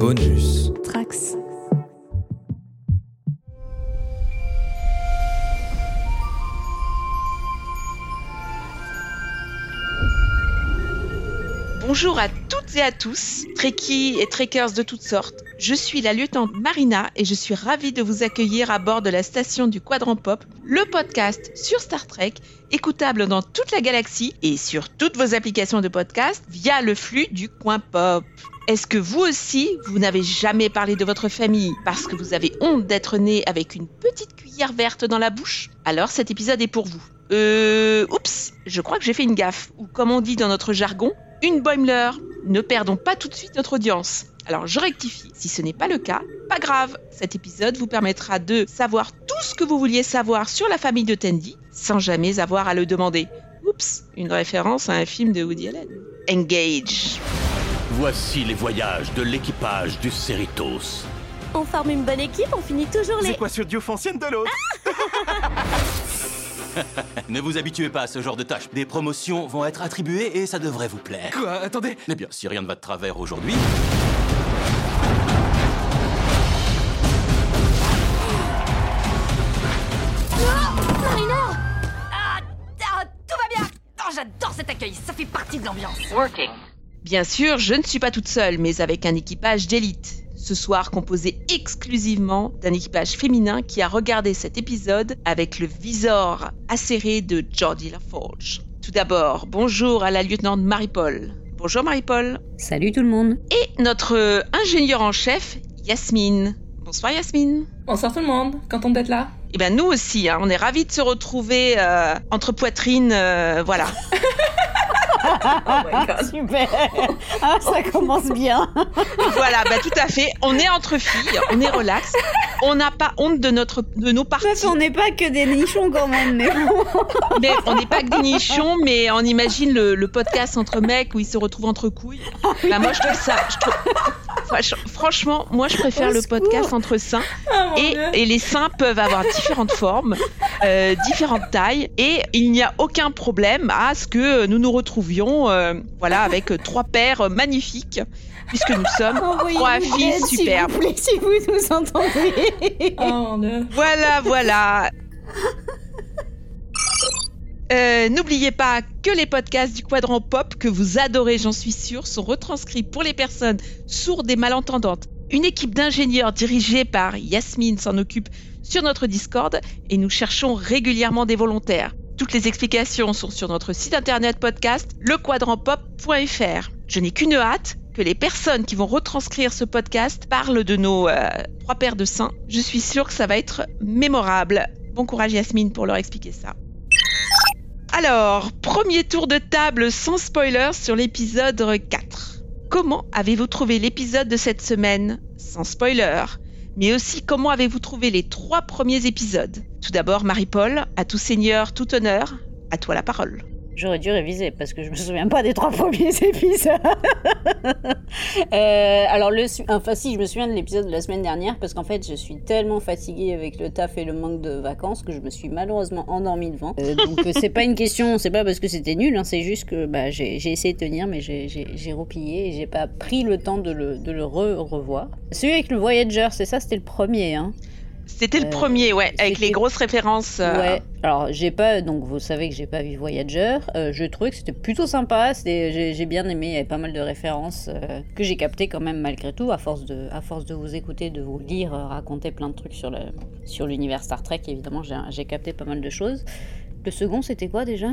Bonus. Trax. Bonjour à toutes et à tous, trekkies et trekkers de toutes sortes. Je suis la lieutenant Marina et je suis ravie de vous accueillir à bord de la station du Quadrant Pop, le podcast sur Star Trek, écoutable dans toute la galaxie et sur toutes vos applications de podcast via le flux du Coin Pop. Est-ce que vous aussi, vous n'avez jamais parlé de votre famille parce que vous avez honte d'être né avec une petite cuillère verte dans la bouche? Alors cet épisode est pour vous. Euh... Oups, je crois que j'ai fait une gaffe, ou comme on dit dans notre jargon, une Boimler. Ne perdons pas tout de suite notre audience. Alors je rectifie, si ce n'est pas le cas, pas grave. Cet épisode vous permettra de savoir tout ce que vous vouliez savoir sur la famille de Tandy, sans jamais avoir à le demander. Oups, une référence à un film de Woody Allen. Engage. Voici les voyages de l'équipage du Cerritos. On forme une bonne équipe, on finit toujours les. équations diophanciennes de l'autre. Ne vous habituez pas à ce genre de tâches. Des promotions vont être attribuées et ça devrait vous plaire. Quoi? Attendez. Eh bien, si rien ne va de travers aujourd'hui, J'adore cet accueil, ça fait partie de l'ambiance. Bien sûr, je ne suis pas toute seule, mais avec un équipage d'élite. Ce soir composé exclusivement d'un équipage féminin qui a regardé cet épisode avec le visor acéré de Jordi LaForge. Tout d'abord, bonjour à la lieutenante Marie-Paul. Bonjour Marie-Paul. Salut tout le monde. Et notre ingénieur en chef, Yasmine. Bonsoir Yasmine. Bonsoir tout le monde, content d'être là. Eh ben nous aussi, hein, on est ravis de se retrouver euh, entre poitrines, euh, voilà. Super Ah, ça commence bien voilà, bah tout à fait. On est entre filles, on est relax, on n'a pas honte de notre, de nos parties. on n'est pas que des nichons quand même, mais bon. Mais on n'est pas que des nichons, mais on imagine le, le podcast entre mecs où ils se retrouvent entre couilles. Bah, moi, je trouve ça. Je trouve... Franch- Franchement, moi, je préfère Au le secours. podcast entre seins. Mon Et, les seins peuvent avoir différentes formes, euh, différentes tailles, et il n'y a aucun problème à ce que nous nous retrouvions, euh, voilà, avec trois paires magnifiques, puisque nous sommes trois filles superbes. S'il vous plaît, si vous nous entendez. Oh mon dieu. Voilà, voilà. Euh, N'oubliez pas que les podcasts du Quadrant Pop, que vous adorez, j'en suis sûre, sont retranscrits pour les personnes sourdes et malentendantes. Une équipe d'ingénieurs dirigée par Yasmine s'en occupe sur notre Discord et nous cherchons régulièrement des volontaires. Toutes les explications sont sur notre site internet podcast lequadrantpop.fr. Je n'ai qu'une hâte, que les personnes qui vont retranscrire ce podcast parlent de nos euh, trois paires de seins. Je suis sûre que ça va être mémorable. Bon courage Yasmine pour leur expliquer ça. Alors, premier tour de table sans spoilers sur l'épisode 4. Comment avez-vous trouvé l'épisode de cette semaine Sans spoiler. Mais aussi, comment avez-vous trouvé les trois premiers épisodes? Tout d'abord, Marie-Paul, à tout seigneur, tout honneur, à toi la parole. J'aurais dû réviser parce que je me souviens pas des trois premiers épisodes. Euh, alors, enfin, si, je me souviens de l'épisode de la semaine dernière parce qu'en fait, je suis tellement fatiguée avec le taf et le manque de vacances que je me suis malheureusement endormie devant. Euh, donc, euh, c'est pas une question, c'est pas parce que c'était nul, hein, c'est juste que bah, j'ai essayé de tenir, mais j'ai- replié et j'ai pas pris le temps de le, revoir. Celui avec le Voyager, c'est ça, c'était le premier, hein? C'était le Euh, premier, ouais, avec les grosses références. euh, Ouais, alors j'ai pas, donc vous savez que j'ai pas vu Voyager. Euh, je trouvais que c'était plutôt sympa. J'ai, bien aimé. Il y avait pas mal de références euh, que j'ai captées quand même malgré tout, à force de, à force de vous écouter, de vous lire, raconter plein de trucs sur le, sur l'univers Star Trek. Évidemment, j'ai, j'ai capté pas mal de choses. Le second, c'était quoi déjà?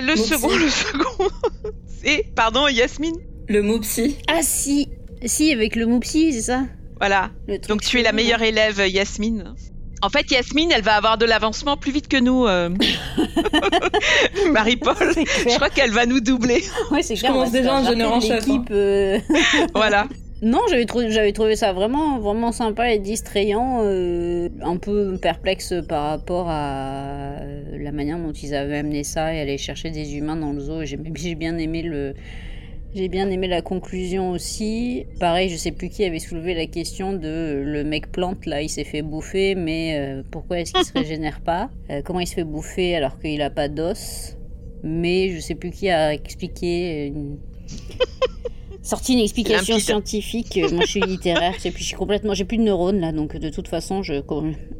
Le second, le second, c'est, pardon Yasmine? Le Moupsi. Ah si, si avec le Moupsi, c'est ça? Voilà, donc tu es la meilleure élève Yasmine. En fait, Yasmine, elle va avoir de l'avancement plus vite que nous. euh. Marie-Paul, je crois qu'elle va nous doubler. Ouais, c'est Je clair. commence déjà un en chef, l'équipe, euh, Voilà. Non, j'avais trouvé, j'avais trouvé ça vraiment, vraiment sympa et distrayant, euh, un peu perplexe par rapport à la manière dont ils avaient amené ça et aller chercher des humains dans le zoo. J'ai j'ai bien aimé le, j'ai bien aimé la conclusion aussi. Pareil, je sais plus qui avait soulevé la question de le mec plante là, il s'est fait bouffer, mais euh, pourquoi est-ce qu'il se régénère pas? Euh, Comment il se fait bouffer alors qu'il a pas d'os? Mais je sais plus qui a expliqué. euh, une- Sorti une explication Limpide. scientifique. Moi, je suis littéraire. Et puis, je suis complètement. J'ai plus de neurones là, donc de toute façon, je.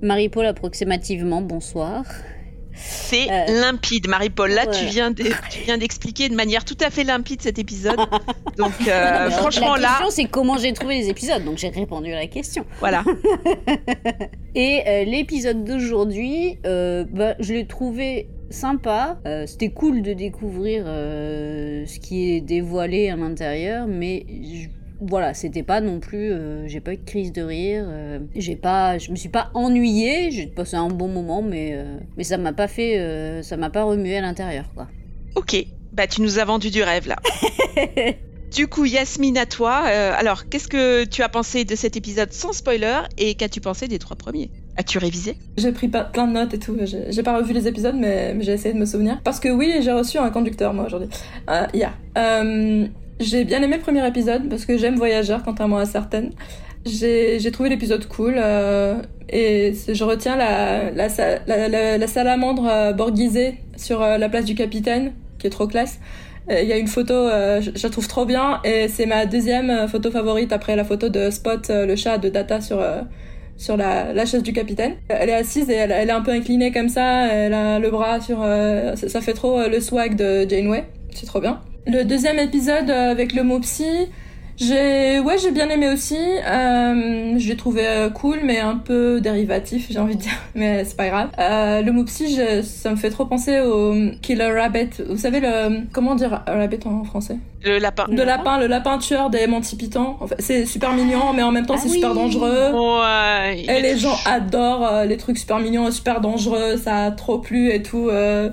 Marie-Paul approximativement. Bonsoir. C'est Euh, limpide, Marie-Paul. Là, tu ouais. viens de- tu viens d'expliquer de manière tout à fait limpide cet épisode. Donc, euh, Non, franchement, la là, question, c'est comment j'ai trouvé les épisodes. Donc, j'ai répondu à la question. voilà. Et euh, l'épisode d'aujourd'hui, bah, je l'ai trouvé sympa. Euh, C'était cool de découvrir euh, ce qui est dévoilé à l'intérieur, mais je- voilà, c'était pas non plus. euh, j'ai pas eu de crise de rire. euh, j'ai pas, je me suis pas ennuyée. J'ai passé un bon moment, mais euh, mais ça m'a pas fait, euh, ça m'a pas remué à l'intérieur, quoi. Ok, bah tu nous as vendu du rêve là. du coup, Yasmine, à toi. Euh, alors, qu'est-ce que tu as pensé de cet épisode sans spoiler et qu'as-tu pensé des trois premiers? As-tu révisé? J'ai pris pas- plein de notes et tout. J'ai pas revu les épisodes, mais, mais j'ai essayé de me souvenir. Parce que oui, j'ai reçu un conducteur, moi, aujourd'hui. Euh, hier. Euh, j'ai bien aimé le premier épisode, parce que j'aime Voyageur, contrairement à certaines. J'ai trouvé l'épisode cool. euh, et je retiens la, la, la, la- la salamandre euh, sur euh, la place du capitaine, qui est trop classe. Il y a une photo, euh, je, la trouve trop bien, et c'est ma deuxième euh, photo favorite après la photo de Spot, le chat de Data sur, sur la, la chaise du capitaine. Elle est assise et elle, elle est un peu inclinée comme ça, elle a le bras sur... ça, fait trop le swag de Janeway, c'est trop bien. Le deuxième épisode euh, avec le mot psy, j'ai ouais j'ai bien aimé aussi. Euh, je l'ai trouvé euh, cool mais un peu dérivatif j'ai envie de dire, mais c'est pas grave. Euh, le mot psy, je- ça me fait trop penser au Killer Rabbit. Vous savez le comment dire rabbit en français? Le lapin. Le De lapin le lapin tueur des fait, c'est super mignon mais en même temps Ah c'est super dangereux. Ouais. Et les gens adorent les trucs super mignons et super dangereux, ça a trop plu et tout. euh,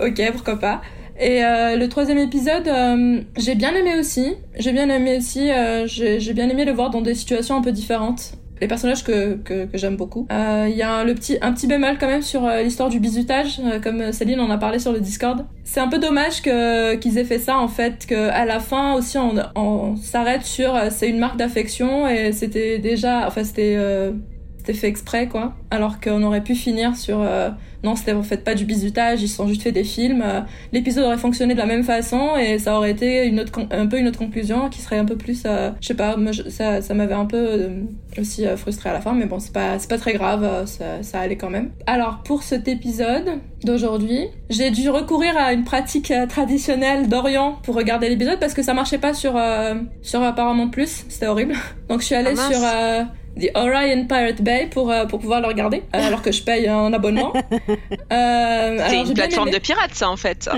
ok, pourquoi pas. Et euh, le troisième épisode, euh, j'ai bien aimé aussi. J'ai bien aimé aussi. euh, j'ai j'ai bien aimé le voir dans des situations un peu différentes. Les personnages que, que, que j'aime beaucoup. Euh, Il y a un, le petit, un petit bémol quand même sur euh, l'histoire du bizutage, euh, comme Céline en a parlé sur le Discord. C'est un peu dommage qu'ils aient fait ça en fait, que à la fin aussi on, on s'arrête sur euh, c'est une marque d'affection et c'était déjà, enfin c'était euh, c'était fait exprès quoi. Alors qu'on aurait pu finir sur euh, non c'était en fait pas du bizutage, ils se sont juste fait des films. Euh, L'épisode aurait fonctionné de la même façon et ça aurait été une autre un peu une autre conclusion qui serait un peu plus, euh, je sais pas, moi, je- ça ça m'avait un peu aussi frustré à la fin, mais bon c'est pas pas très grave, ça, ça allait quand même. Alors pour cet épisode d'aujourd'hui, j'ai dû recourir à une pratique traditionnelle d'Orient pour regarder l'épisode parce que ça marchait pas sur sur Paramount Plus, c'était horrible. Donc je suis allée Ah, sur The Orion Pirate Bay pour, euh, pour pouvoir le regarder, euh, alors que je paye un abonnement. Euh, C'est une plateforme aimé. de pirates, ça, en fait.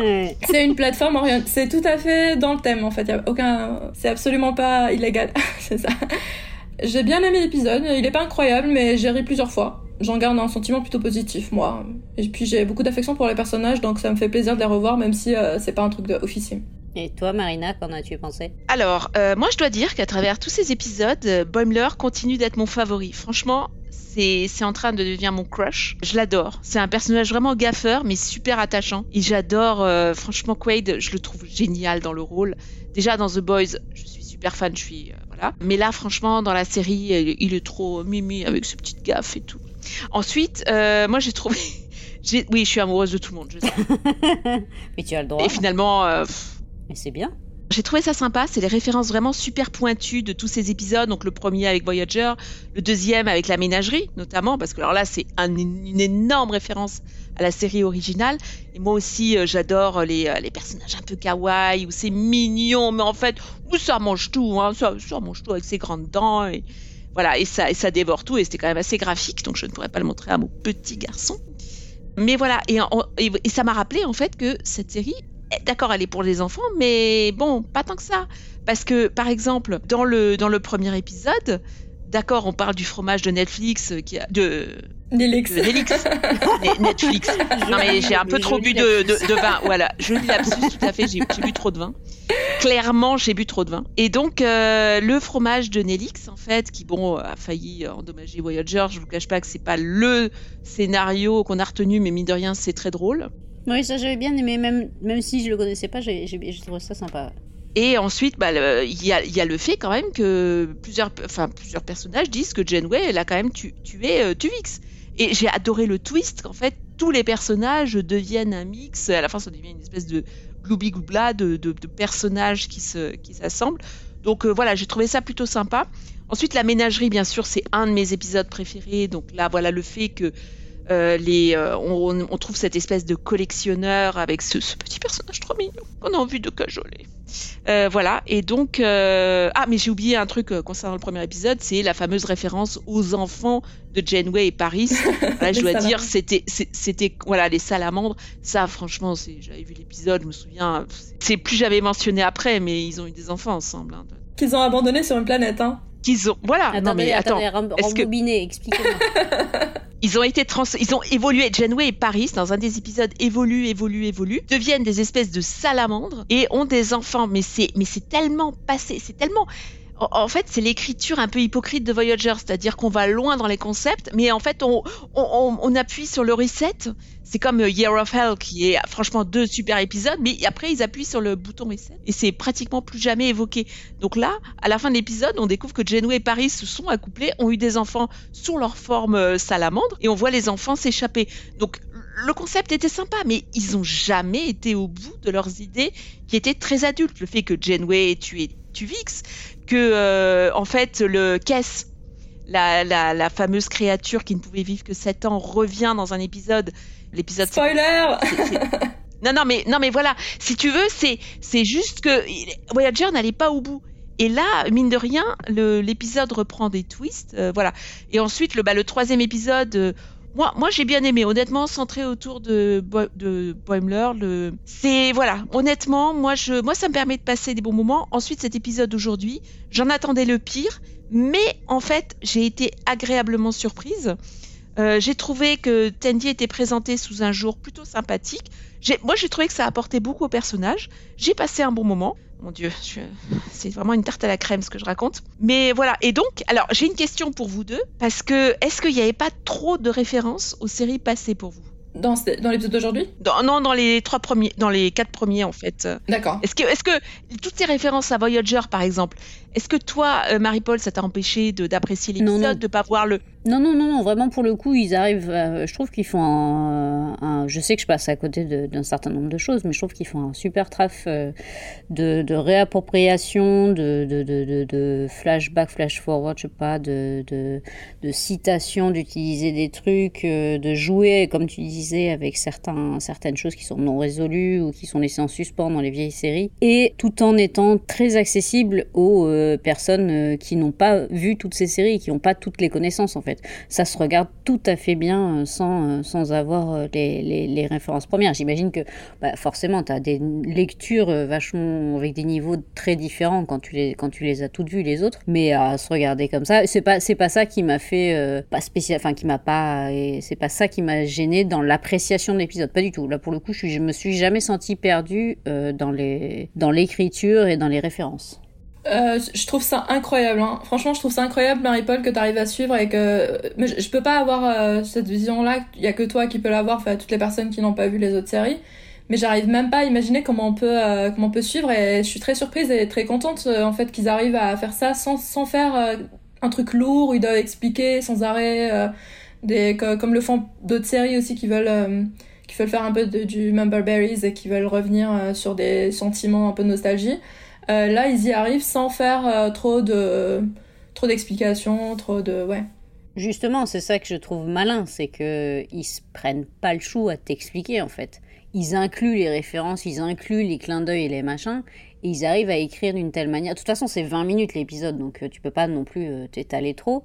C'est une plateforme Orion. C'est tout à fait dans le thème, en fait. Y a aucun... C'est absolument pas illégal. c'est ça. J'ai bien aimé l'épisode. Il est pas incroyable, mais j'ai ri plusieurs fois. J'en garde un sentiment plutôt positif, moi. Et puis j'ai beaucoup d'affection pour les personnages, donc ça me fait plaisir de les revoir, même si euh, c'est pas un truc de officier. Et toi, Marina, qu'en as-tu pensé? Alors, euh, moi, je dois dire qu'à travers tous ces épisodes, euh, Boimler continue d'être mon favori. Franchement, c'est en train de devenir mon crush. Je l'adore. C'est un personnage vraiment gaffeur, mais super attachant. Et j'adore, euh, franchement, Quaid, je le trouve génial dans le rôle. Déjà, dans The Boys, je suis super fan, je suis... euh, voilà. Mais là, franchement, dans la série, il, est trop mimi avec ses petites gaffes et tout. Ensuite, moi, j'ai trouvé... Oui, je suis amoureuse de tout le monde, je sais. Mais tu as le droit. Et finalement... pff, Mais c'est bien. j'ai trouvé ça sympa, c'est les références vraiment super pointues de tous ces épisodes. Donc le premier avec Voyager, le deuxième avec la ménagerie notamment, parce que alors là c'est un- une énorme référence à la série originale. Et moi aussi euh, j'adore les, euh, les personnages un peu kawaii, où c'est mignon, mais en fait où ça mange tout, hein, ça, mange tout avec ses grandes dents. Et voilà, et ça, dévore tout, et c'était quand même assez graphique, donc je ne pourrais pas le montrer à mon petit garçon. Mais voilà, et, ça m'a rappelé en fait que cette série, d'accord, elle est pour les enfants, mais bon, pas tant que ça. Parce que, par exemple, dans le, dans le premier épisode, d'accord, on parle du fromage de Netflix, euh, qui a, de, Nélix. de Ne- Netflix. Non mais j'ai un peu trop bu de, de, de vin, voilà, joli lapsus, tout à fait, j'ai j'ai bu trop de vin. Clairement, j'ai bu trop de vin. Et donc, euh, le fromage de Nelix, en fait, qui, bon, a failli endommager Voyager, je vous cache pas que c'est pas le scénario qu'on a retenu, mais mine de rien, c'est très drôle. Oui, ça j'avais bien aimé, même, même si je le connaissais pas, j'ai trouvé ça sympa. Et ensuite, bah, il y, a, y a le fait quand même que plusieurs, enfin, plusieurs personnages disent que Janeway, elle a quand même tu- euh, Tuvix. Et j'ai adoré le twist qu'en fait, tous les personnages deviennent un mix. À la fin, ça devient une espèce de gloubi-gloubla de, de, personnages qui se- qui s'assemblent. Donc voilà, j'ai trouvé ça plutôt sympa. Ensuite, la ménagerie, bien sûr, c'est un de mes épisodes préférés. Donc là, voilà le fait que euh, les, euh, on, trouve cette espèce de collectionneur avec ce, petit personnage trop mignon qu'on a envie de cajoler. Euh, voilà, et donc... Ah, mais j'ai oublié un truc concernant le premier épisode, c'est la fameuse référence aux enfants de Janeway et Paris. Là, je dois dire, c'était, c'était, voilà, les salamandres. Ça, franchement, j'avais vu l'épisode, je me souviens, c'est plus jamais mentionné après, mais ils ont eu des enfants ensemble. Hein. Qu'ils ont abandonné sur une planète, hein. Qu'ils ont, voilà. Attendez, non mais attends, expliquez-moi. Ils ont été trans, ils ont évolué. Janeway et Paris, dans un des épisodes, évoluent, évoluent, évoluent, deviennent des espèces de salamandres et ont des enfants. Mais c'est, mais c'est tellement passé, c'est tellement en fait, c'est l'écriture un peu hypocrite de Voyager, c'est-à-dire qu'on va loin dans les concepts, mais en fait, on, appuie sur le reset. C'est comme euh, Year of Hell, qui est franchement deux super épisodes, mais après, ils appuient sur le bouton reset, et c'est pratiquement plus jamais évoqué. Donc là, à la fin de l'épisode, on découvre que Janeway et Paris se sont accouplés, ont eu des enfants sous leur forme euh, salamandre, et on voit les enfants s'échapper. Donc le concept était sympa, mais ils ont jamais été au bout de leurs idées qui étaient très adultes. Le fait que Janeway ait tué Tuvix, que euh, en fait le Kess, la, la, fameuse créature qui ne pouvait vivre que 7 ans, revient dans un épisode. L'épisode. Spoiler. non non mais non mais voilà. Si tu veux, c'est c'est juste que Voyager n'allait pas au bout. Et là, mine de rien, l'épisode reprend des twists, euh, voilà. Et ensuite, le, bah, le troisième épisode, euh, moi, moi j'ai bien aimé, honnêtement, centré autour de, Boimler. Le... C'est, voilà, honnêtement, moi, je, moi, ça me permet de passer des bons moments. Ensuite, cet épisode d'aujourd'hui, j'en attendais le pire, mais en fait, j'ai été agréablement surprise. Euh, j'ai trouvé que Tandy était présenté sous un jour plutôt sympathique. Moi, j'ai trouvé que ça apportait beaucoup au personnage. J'ai passé un bon moment. Mon Dieu, c'est vraiment une tarte à la crème ce que je raconte. Mais voilà, et donc, alors j'ai une question pour vous deux, parce que est-ce qu'il n'y avait pas trop de références aux séries passées pour vous? Dans, dans l'épisode d'aujourd'hui? Non, dans les trois premiers, dans les quatre premiers en fait. D'accord. Est-ce que, est-ce que toutes ces références à Voyager par exemple, est-ce que toi, euh, Marie-Paul, ça t'a empêché d'apprécier l'épisode, de pas voir le Non, non, non, vraiment pour le coup, ils arrivent. Euh, je trouve qu'ils font un, Je sais que je passe à côté d'un certain nombre de choses, mais je trouve qu'ils font un super traf euh, de, de, réappropriation, de, de, de, flashback, flash forward, je sais pas, de, de, de citation, d'utiliser des trucs, de jouer, comme tu disais, avec certains, certaines choses qui sont non résolues ou qui sont laissées en suspens dans les vieilles séries, et tout en étant très accessible aux euh, personnes euh, qui n'ont pas vu toutes ces séries, qui n'ont pas toutes les connaissances en fait. Ça se regarde tout à fait bien euh, sans, sans avoir les, les, références premières. J'imagine que bah, forcément, tu as des lectures vachement avec des niveaux très différents quand tu les, quand tu les as toutes vues les autres, mais à se regarder comme ça, c'est pas, c'est pas ça qui m'a fait, pas spécial, enfin qui m'a pas, c'est pas ça qui m'a gêné dans l'appréciation de l'épisode, pas du tout. Là pour le coup, je, me suis jamais senti perdu dans les, dans l'écriture et dans les références. Euh, je trouve ça incroyable. Hein. Franchement, je trouve ça incroyable, Marie-Paul, que tu arrives à suivre et que. Je, peux pas avoir euh, cette vision-là. Il y a que toi qui peux l'avoir, enfin, toutes les personnes qui n'ont pas vu les autres séries. Mais j'arrive même pas à imaginer comment on peut, euh, comment on peut suivre et je suis très surprise et très contente en fait qu'ils arrivent à faire ça sans, sans faire un truc lourd où ils doivent expliquer sans arrêt, des, comme le font d'autres séries aussi qui veulent qui veulent faire un peu de, du Member Berries et qui veulent revenir sur des sentiments un peu de nostalgie. Euh, là, ils y arrivent sans faire euh, trop de trop d'explications, trop de ouais. Justement, c'est ça que je trouve malin, c'est que ils se prennent pas le chou à t'expliquer en fait. Ils incluent les références, ils incluent les clins d'œil et les machins, et ils arrivent à écrire d'une telle manière. De toute façon, c'est 20 minutes l'épisode, donc euh, tu peux pas non plus t'étaler trop.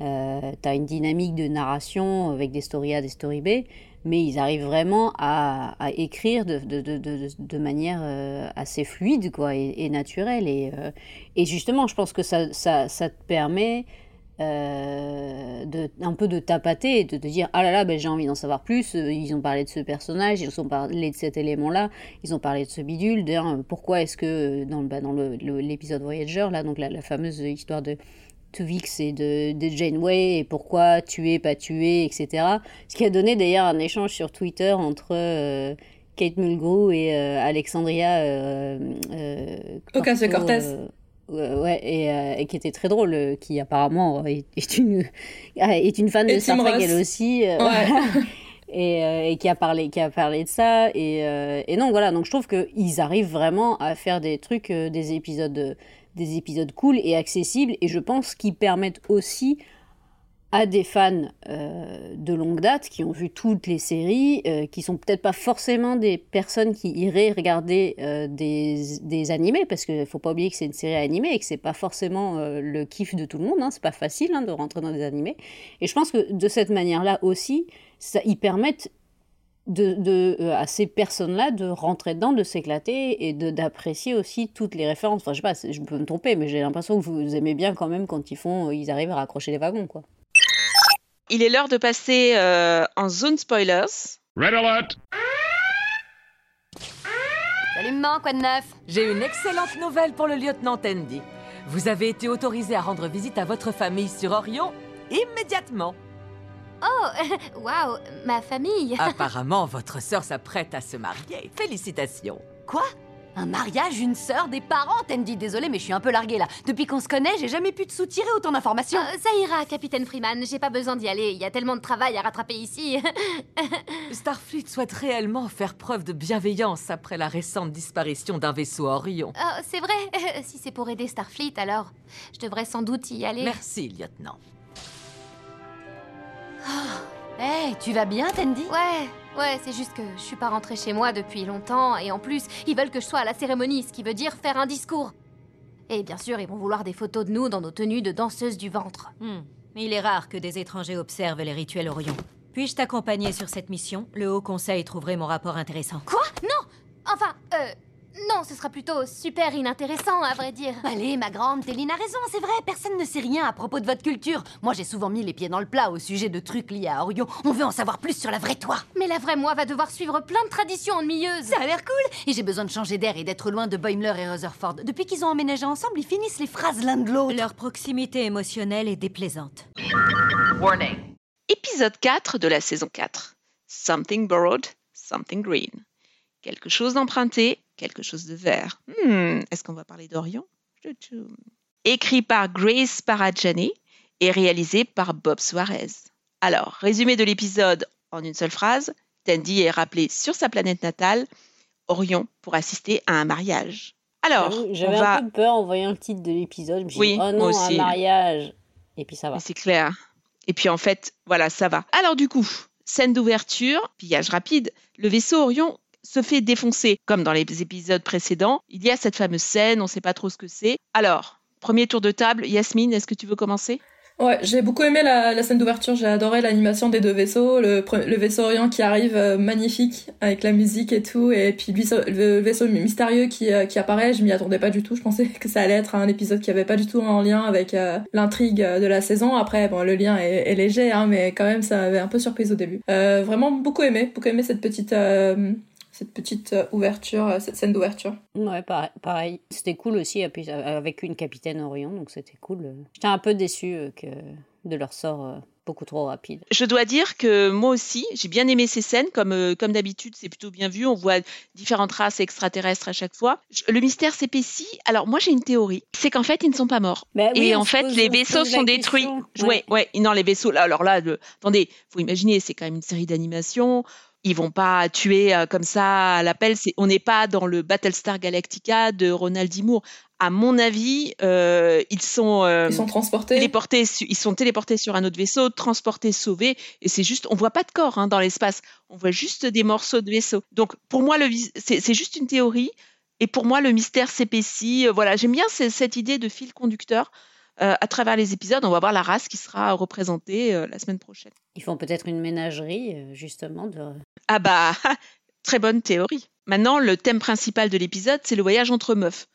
Euh, tu as une dynamique de narration avec des story A, des story B, mais ils arrivent vraiment à, écrire de, manière euh, assez fluide quoi, et, naturelle. Et, euh, et, justement, je pense que ça, te permet euh, un peu de tapater et de te dire ah là là ben, j'ai envie d'en savoir plus ils ont parlé de ce personnage ils ont parlé de cet élément là ils ont parlé de ce bidule d'ailleurs pourquoi est-ce que dans, bah, l'épisode Voyager là donc la fameuse histoire de Tuvix et de, de Janeway et pourquoi tuer, pas tuer, etc. Ce qui a donné d'ailleurs un échange sur Twitter entre euh, Kate Mulgrew et euh, Alexandria euh, Ocasio-Cortez. ouais, et, qui était très drôle, qui apparemment est, une, est une fan de Star Trek elle aussi. et, et, qui a parlé qui a parlé de ça et, et non voilà donc je trouve qu'ils arrivent vraiment à faire des trucs des épisodes des épisodes cool et accessibles, et je pense qu'ils permettent aussi à des fans euh, de longue date qui ont vu toutes les séries, euh, qui sont peut-être pas forcément des personnes qui iraient regarder euh, des, des, animés, parce qu'il faut pas oublier que c'est une série animée et que c'est pas forcément le kiff de tout le monde, hein, c'est pas facile hein, de rentrer dans des animés. Et je pense que de cette manière-là aussi, ça, ils permettent de, de à ces personnes-là de rentrer dedans, de s'éclater et d'apprécier aussi toutes les références. Enfin, je sais pas, je peux me tromper, mais j'ai l'impression que vous aimez bien quand même quand ils font, ils arrivent à raccrocher les wagons, quoi. Il est l'heure de passer euh, en zone spoilers. Red alert Salut maman, quoi de neuf? J'ai une excellente nouvelle pour le lieutenant Tandy. Vous avez été autorisé à rendre visite à votre famille sur Orion immédiatement. Oh, waouh, ma famille Apparemment, votre sœur s'apprête à se marier. Félicitations. Quoi? Un mariage, une sœur, des parents? Tandy, désolé, mais je suis un peu larguée là. Depuis qu'on se connaît, j'ai jamais pu te soutirer autant d'informations. Euh, ça ira, capitaine Freeman. J'ai pas besoin d'y aller. Il y a tellement de travail à rattraper ici. Starfleet souhaite réellement faire preuve de bienveillance après la récente disparition d'un vaisseau Orion. Oh, c'est vrai. si c'est pour aider Starfleet, alors je devrais sans doute y aller. Merci, lieutenant. Oh. Hé, tu vas bien, Tandy? Ouais. Ouais, c'est juste que je suis pas rentrée chez moi depuis longtemps et en plus, ils veulent que je sois à la cérémonie, ce qui veut dire faire un discours. Et bien sûr, ils vont vouloir des photos de nous dans nos tenues de danseuses du ventre. Hmm. Il est rare que des étrangers observent les rituels Orion. Puis-je t'accompagner sur cette mission? Le Haut Conseil trouverait mon rapport intéressant. Quoi? Non Enfin, euh, non, ce sera plutôt super inintéressant, à vrai dire. Allez, ma grande, Téline a raison, c'est vrai, personne ne sait rien à propos de votre culture. Moi, j'ai souvent mis les pieds dans le plat au sujet de trucs liés à Orion. On veut en savoir plus sur la vraie toi. Mais la vraie moi va devoir suivre plein de traditions ennuyeuses. Ça a l'air cool Et j'ai besoin de changer d'air et d'être loin de Boimler et Rutherford. Depuis qu'ils ont emménagé ensemble, ils finissent les phrases l'un de l'autre. Leur proximité émotionnelle est déplaisante. Warning. Épisode 4 de la saison 4. Something borrowed, something green. Quelque chose d'emprunté, quelque chose de vert. Hmm, est-ce qu'on va parler d'Orion? Écrit par Grace Parajani et réalisé par Bob Suarez. Alors, résumé de l'épisode en une seule phrase, Tandy est rappelé sur sa planète natale, Orion, pour assister à un mariage. Alors, j'avais un peu peur en voyant le titre de l'épisode. Oui, dit, oh non, un mariage. Et puis ça va. C'est clair. Et puis en fait, voilà, ça va. Alors du coup, scène d'ouverture, pillage rapide. Le vaisseau Orion se fait défoncer, comme dans les épisodes précédents. Il y a cette fameuse scène, on ne sait pas trop ce que c'est. Alors, premier tour de table, Yasmine, est-ce que tu veux commencer? Ouais, j'ai beaucoup aimé la, scène d'ouverture, j'ai adoré l'animation des deux vaisseaux, le, vaisseau Orient qui arrive euh, magnifique avec la musique et tout, et puis le, vaisseau mystérieux qui, euh, qui apparaît, je m'y attendais pas du tout, je pensais que ça allait être un épisode qui avait pas du tout en lien avec euh, l'intrigue de la saison, après bon le lien est, léger, hein, mais quand même ça m'avait un peu surprise au début. vraiment beaucoup aimé, beaucoup aimé cette petite cette petite euh, ouverture, euh, cette scène d'ouverture. Ouais, pareil. C'était cool aussi avec une capitaine Orion, donc c'était cool. J'étais un peu déçue euh, que de leur sort beaucoup trop rapide. Je dois dire que moi aussi, j'ai bien aimé ces scènes. Comme, comme d'habitude, c'est plutôt bien vu. On voit différentes races extraterrestres à chaque fois. Le mystère s'épaissit. Alors, moi, j'ai une théorie. C'est qu'en fait, ils ne sont pas morts. Bah et en fait, les vaisseaux sont détruits. Ouais. ouais, Non, les vaisseaux. Là, alors là, le... attendez, vous imaginez, c'est quand même une série d'animation ils vont pas tuer euh, comme ça à l'appel. on n'est pas dans le Battlestar Galactica de Ronald D. Moore. À mon avis, euh, ils sont euh, ils sont transportés, téléportés, ils sont téléportés sur un autre vaisseau, transportés, sauvés. Et c'est juste, on voit pas de corps hein, dans l'espace. On voit juste des morceaux de vaisseau. Donc pour moi, c'est, juste une théorie. Et pour moi, le mystère s'épaissit. Voilà, j'aime bien cette idée de fil conducteur. Euh, à travers les épisodes, on va voir la race qui sera représentée euh, la semaine prochaine. Ils font peut-être une ménagerie, euh, justement. De... Ah bah, très bonne théorie. Maintenant, le thème principal de l'épisode, c'est le voyage entre meufs.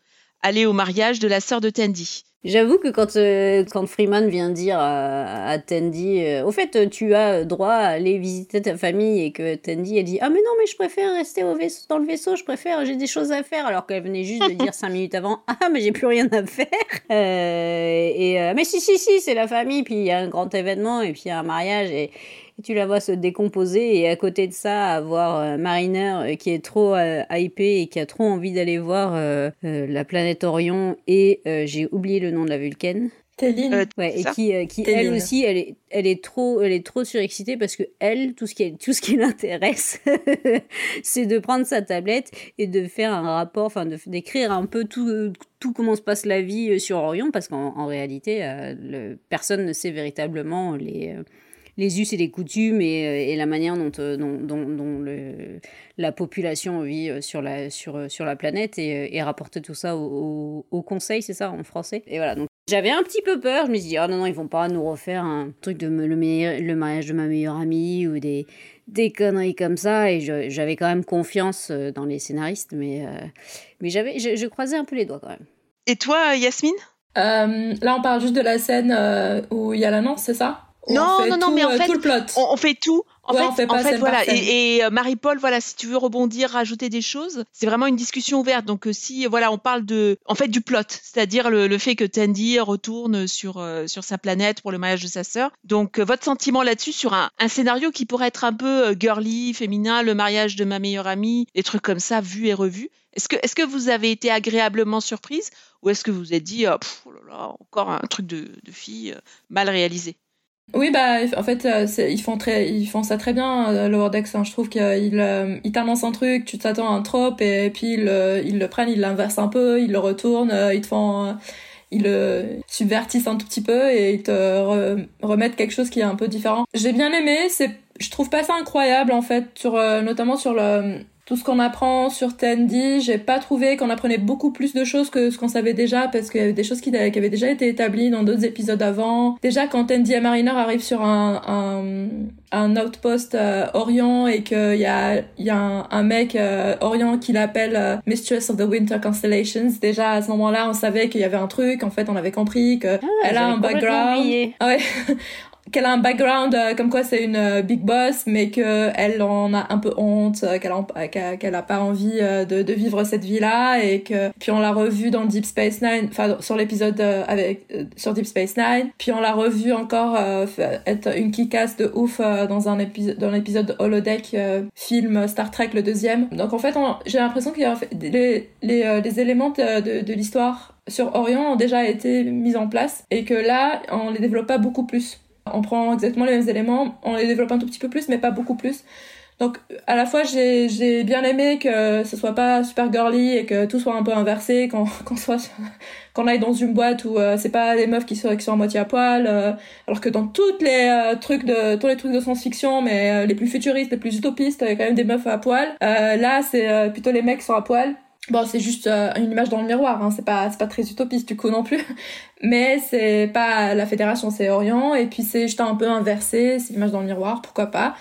Aller au mariage de la sœur de Tandy. J'avoue que quand, euh, quand Freeman vient dire à, Tandy, euh, au fait, tu as droit à aller visiter ta famille, et que Tandy, elle dit Ah, mais non, mais je préfère rester au vaisseau, dans le vaisseau, je préfère, j'ai des choses à faire, alors qu'elle venait juste de dire cinq minutes avant Ah, mais j'ai plus rien à faire. Euh, et, mais si, si, si, c'est la famille, puis il y a un grand événement, et puis il y a un mariage, et, tu la vois se décomposer et à côté de ça avoir Mariner qui est trop hypé et qui a trop envie d'aller voir la planète Orion et j'ai oublié le nom de la Vulcaine. Téline. ouais, et qui, qui elle aussi, elle est, elle est trop, elle est trop surexcitée parce que elle, tout ce qui, tout ce qui l'intéresse, c'est de prendre sa tablette et de faire un rapport, enfin, de d'écrire un peu tout, tout comment se passe la vie sur Orion, parce qu'en réalité, le, personne ne sait véritablement les les us et les coutumes et, euh, et la manière dont, euh, dont, dont, dont le, la population vit euh, sur la, sur, sur la planète et, et rapporter tout ça au, au, conseil, c'est ça en français? Et voilà, donc j'avais un petit peu peur, je me suis dit, oh non, non, ils vont pas nous refaire un truc de le, le mariage de ma meilleure amie ou des, des conneries comme ça et j'avais quand même confiance dans les scénaristes mais mais j'avais je, je, croisais un peu les doigts quand même. Et toi Yasmine? Euh, Là on parle juste de la scène où il y a l'annonce, c'est ça? Non, non, non, mais en euh, fait, tout le plot. On, fait tout. En ouais, fait, on fait en fait voilà. Et, et euh, Marie-Paul, voilà, si tu veux rebondir, rajouter des choses, c'est vraiment une discussion ouverte. Donc, euh, si, voilà, on parle de, en fait, du plot, c'est-à-dire le, le, fait que Tandy retourne sur, euh, sur sa planète pour le mariage de sa sœur. Donc, votre sentiment là-dessus sur un, un, scénario qui pourrait être un peu girly, féminin, le mariage de ma meilleure amie, des trucs comme ça, vus et revus. Est-ce que, est-ce que vous avez été agréablement surprise ou est-ce que vous vous êtes dit, oh, pff, oh là là, encore un truc de, de fille mal réalisé? Oui, bah, en fait, euh, ils font très, ils font ça très bien, euh, Lower Decks. Hein. Je trouve qu'ils euh, ils t'annoncent un truc, tu t'attends à un trope, et, puis ils, ils le prennent, ils l'inversent un peu, ils le retournent, ils te font, ils le subvertissent un tout petit peu et ils te remettent quelque chose qui est un peu différent. J'ai bien aimé, c'est, je trouve pas ça incroyable, en fait, sur, notamment sur le, tout ce qu'on apprend sur Tandy, j'ai pas trouvé qu'on apprenait beaucoup plus de choses que ce qu'on savait déjà parce qu'il y avait des choses qui, avaient déjà été établies dans d'autres épisodes avant. Déjà quand Tandy et Mariner arrivent sur un, un, un outpost euh, Orient et qu'il y a, y a un, un mec euh, Orient qui l'appelle euh, Mistress of the Winter Constellations, déjà à ce moment-là on savait qu'il y avait un truc, en fait on avait compris qu'elle ah, a un background. Ah ouais. qu'elle a un background euh, comme quoi c'est une euh, big boss mais que elle en a un peu honte euh, qu'elle a, qu'elle a pas envie de, vivre cette vie là et que puis on l'a revu dans Deep Space Nine enfin sur l'épisode avec sur Deep Space Nine puis on l'a revu encore être une kickass de ouf dans un épisode dans l'épisode holodeck film Star Trek le deuxième. Donc en fait j'ai l'impression qu'il y a les, éléments de, l'histoire sur Orion ont déjà été mis en place et que là on les développe pas beaucoup plus on prend exactement les mêmes éléments, on les développe un tout petit peu plus, mais pas beaucoup plus. Donc, à la fois, j'ai bien aimé que ce soit pas super girly et que tout soit un peu inversé, qu'on soit aille dans une boîte où euh, c'est pas des meufs qui sont, qui sont à moitié à poil, euh, alors que dans toutes les euh, trucs de tous les trucs de science-fiction, mais les plus futuristes, les plus utopistes, il y a quand même des meufs à poil. là, c'est plutôt les mecs qui sont à poil. Bon, c'est juste euh, une image dans le miroir, hein. c'est pas c'est pas très utopiste du coup non plus, mais c'est pas la fédération, c'est Orient et puis c'est juste un peu inversé, c'est l'image dans le miroir, pourquoi pas.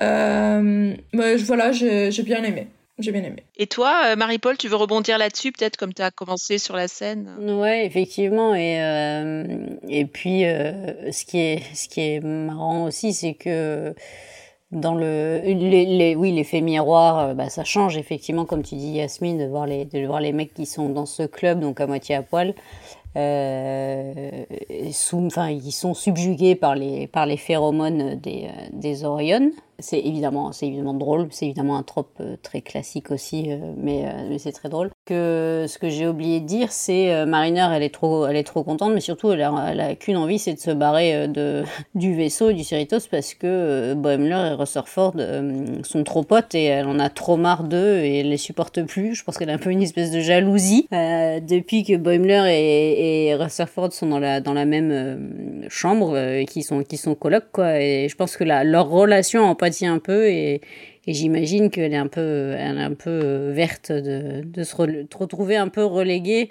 Euh, mais voilà, j'ai bien aimé. J'ai bien aimé. Et toi, euh, Marie-Paul, tu veux rebondir là-dessus, peut-être comme tu as commencé sur la scène? Ouais, effectivement. Et, euh, et puis, euh, ce, qui est, ce qui est marrant aussi, c'est que dans le les, les, oui l'effet miroir euh, bah, ça change effectivement comme tu dis Yasmine de voir les de voir les mecs qui sont dans ce club donc à moitié à poil euh, sous, enfin ils sont subjugués par les par les phéromones des euh, des Orion c'est évidemment, c'est évidemment drôle, c'est évidemment un trope euh, très classique aussi, euh, mais, euh, mais c'est très drôle. Que ce que j'ai oublié de dire, c'est Mariner, elle est trop, elle est trop contente, mais surtout elle a, elle a qu'une envie, c'est de se barrer de du vaisseau du Cerritos parce que Boimler et Rutherford sont trop potes et elle en a trop marre d'eux et elle les supporte plus. Je pense qu'elle a un peu une espèce de jalousie depuis que Boimler et, et Rutherford sont dans la dans la même chambre et qui sont qui sont colocs quoi. Et je pense que la, leur relation en un peu et, j'imagine qu'elle est un peu, elle est un peu euh, verte de, de se retrouver un peu reléguée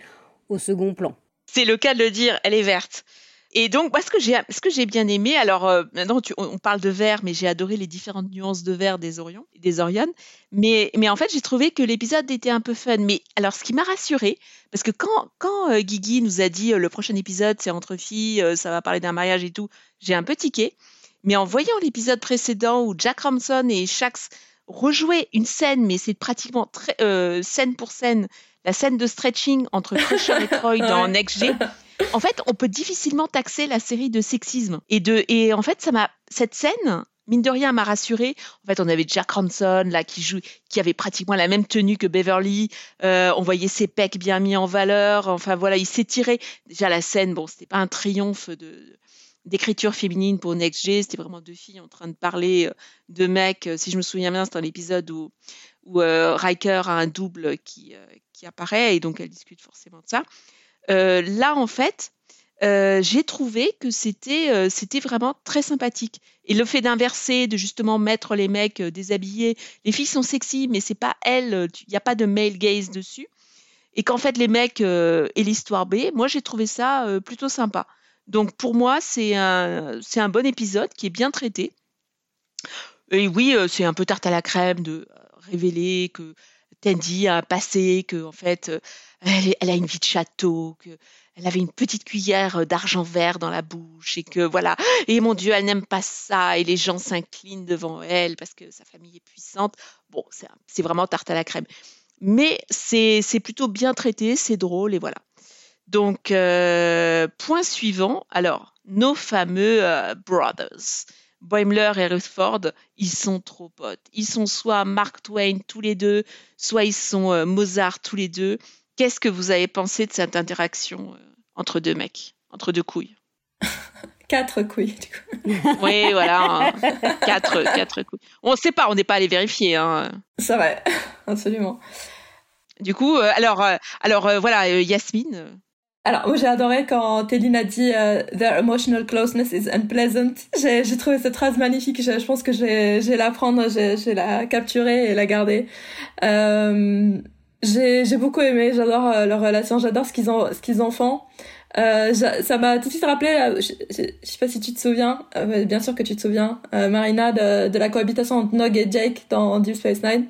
au second plan. C'est le cas de le dire, elle est verte. Et donc, moi, ce que j'ai, ce que j'ai bien aimé, alors euh, maintenant on parle de vert, mais j'ai adoré les différentes nuances de vert des Orions, des Oriones. Mais, mais en fait, j'ai trouvé que l'épisode était un peu fun. Mais alors, ce qui m'a rassuré, parce que quand, quand euh, Guigui nous a dit le prochain épisode c'est entre filles, ça va parler d'un mariage et tout, j'ai un peu tiqué. Mais en voyant l'épisode précédent où Jack Ramson et Shax rejouaient une scène, mais c'est pratiquement très, euh, scène pour scène, la scène de stretching entre Crusher et Troy dans Next G. En fait, on peut difficilement taxer la série de sexisme. Et, de, et en fait, ça m'a, cette scène, mine de rien, m'a rassuré. En fait, on avait Jack Hanson là qui joue, qui avait pratiquement la même tenue que Beverly. Euh, on voyait ses pecs bien mis en valeur. Enfin voilà, il s'est tiré. Déjà la scène, bon, c'était pas un triomphe de d'écriture féminine pour Next G. C'était vraiment deux filles en train de parler euh, de mecs. Euh, si je me souviens bien, c'est dans l'épisode où où Riker a un double qui qui apparaît et donc elle discute forcément de ça. là, en fait, euh, j'ai trouvé que c'était euh, c'était vraiment très sympathique. Et le fait d'inverser, de justement mettre les mecs euh, déshabillés, les filles sont sexy, mais c'est pas elles, il n'y a pas de male gaze dessus. Et qu'en fait les mecs et l'histoire B, moi j'ai trouvé ça plutôt sympa. Donc pour moi c'est un bon épisode qui est bien traité. Et oui, c'est un peu tarte à la crème de révéler que Tandy a un passé, que en fait elle, elle, a une vie de château, que elle avait une petite cuillère euh, d'argent vert dans la bouche et que voilà, et mon Dieu, elle n'aime pas ça et les gens s'inclinent devant elle parce que sa famille est puissante. Bon, c'est vraiment tarte à la crème. Mais c'est plutôt bien traité, c'est drôle et voilà. Donc, euh, point suivant, alors, nos fameux euh, brothers. Boimler et Rutherford, ils sont trop potes. Ils sont soit Mark Twain tous les deux, soit ils sont Mozart tous les deux. Qu'est-ce que vous avez pensé de cette interaction euh, entre deux mecs, entre deux couilles? Quatre couilles, du coup. Oui, voilà. Hein. quatre, quatre couilles. On ne sait pas, on n'est pas allé vérifier. Hein. C'est vrai, absolument. Du coup, euh, alors, euh, alors voilà, Yasmine. Alors, moi, j'ai adoré quand Téline a dit Their emotional closeness is unpleasant. J'ai trouvé cette phrase magnifique. Je, pense que je vais, la prendre, je, vais la capturer et la garder. J'ai j'ai beaucoup aimé, j'adore euh, leur relation, j'adore ce qu'ils en ce qu'ils en font. Euh, ça m'a tout de suite rappelé, euh, je, je, sais pas si tu te souviens, euh, bien sûr que tu te souviens, Marina de, de la cohabitation entre Nog et Jake dans Deep Space Nine.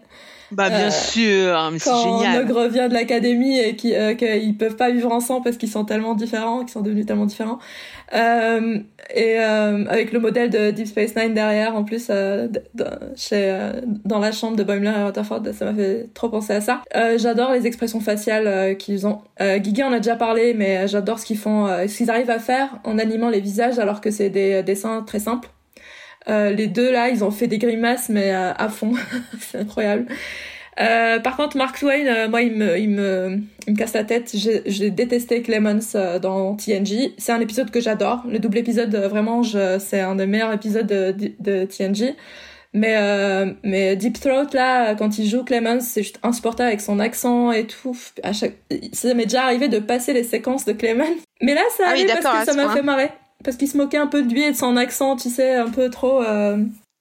Bah bien sûr, mais c'est génial. Quand Nog revient de l'académie et qu'ils peuvent pas vivre ensemble parce qu'ils sont tellement différents, qu'ils sont devenus tellement différents. Euh, et euh, avec le modèle de Deep Space Nine derrière, en plus, euh, chez, euh, dans la chambre de Boimler et Rutherford, ça m'a fait trop penser à ça. Euh, j'adore les expressions faciales qu'ils ont. Guigui en a déjà parlé, mais j'adore ce qu'ils font, ce qu'ils arrivent à faire en animant les visages alors que c'est des dessins très simples. Les deux là, ils ont fait des grimaces mais à fond, c'est incroyable. Euh, par contre, Mark Twain, euh, moi, il me, il me, il me casse la tête. J'ai détesté Clemens euh, dans TNG. C'est un épisode que j'adore. Le double épisode, vraiment, c'est un des meilleurs épisodes de, de, TNG. Mais, mais Deep Throat, là, quand il joue Clemens, c'est juste insupportable avec son accent et tout. À chaque... Ça m'est déjà arrivé de passer les séquences de Clemens. Mais là, ça ah parce que ça m'a fait marrer. Parce qu'il se moquait un peu de lui et de son accent, tu sais, un peu trop...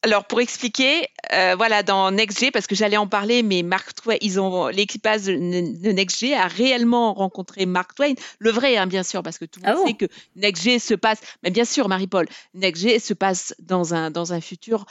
Alors pour expliquer, euh, voilà dans NextG parce que j'allais en parler, mais Mark Twain, ils ont l'équipage de NextG a réellement rencontré Mark Twain, le vrai hein, bien sûr parce que tout le monde ah sait que NextG se passe, mais bien sûr Marie-Paul, NextG se passe dans un dans un futur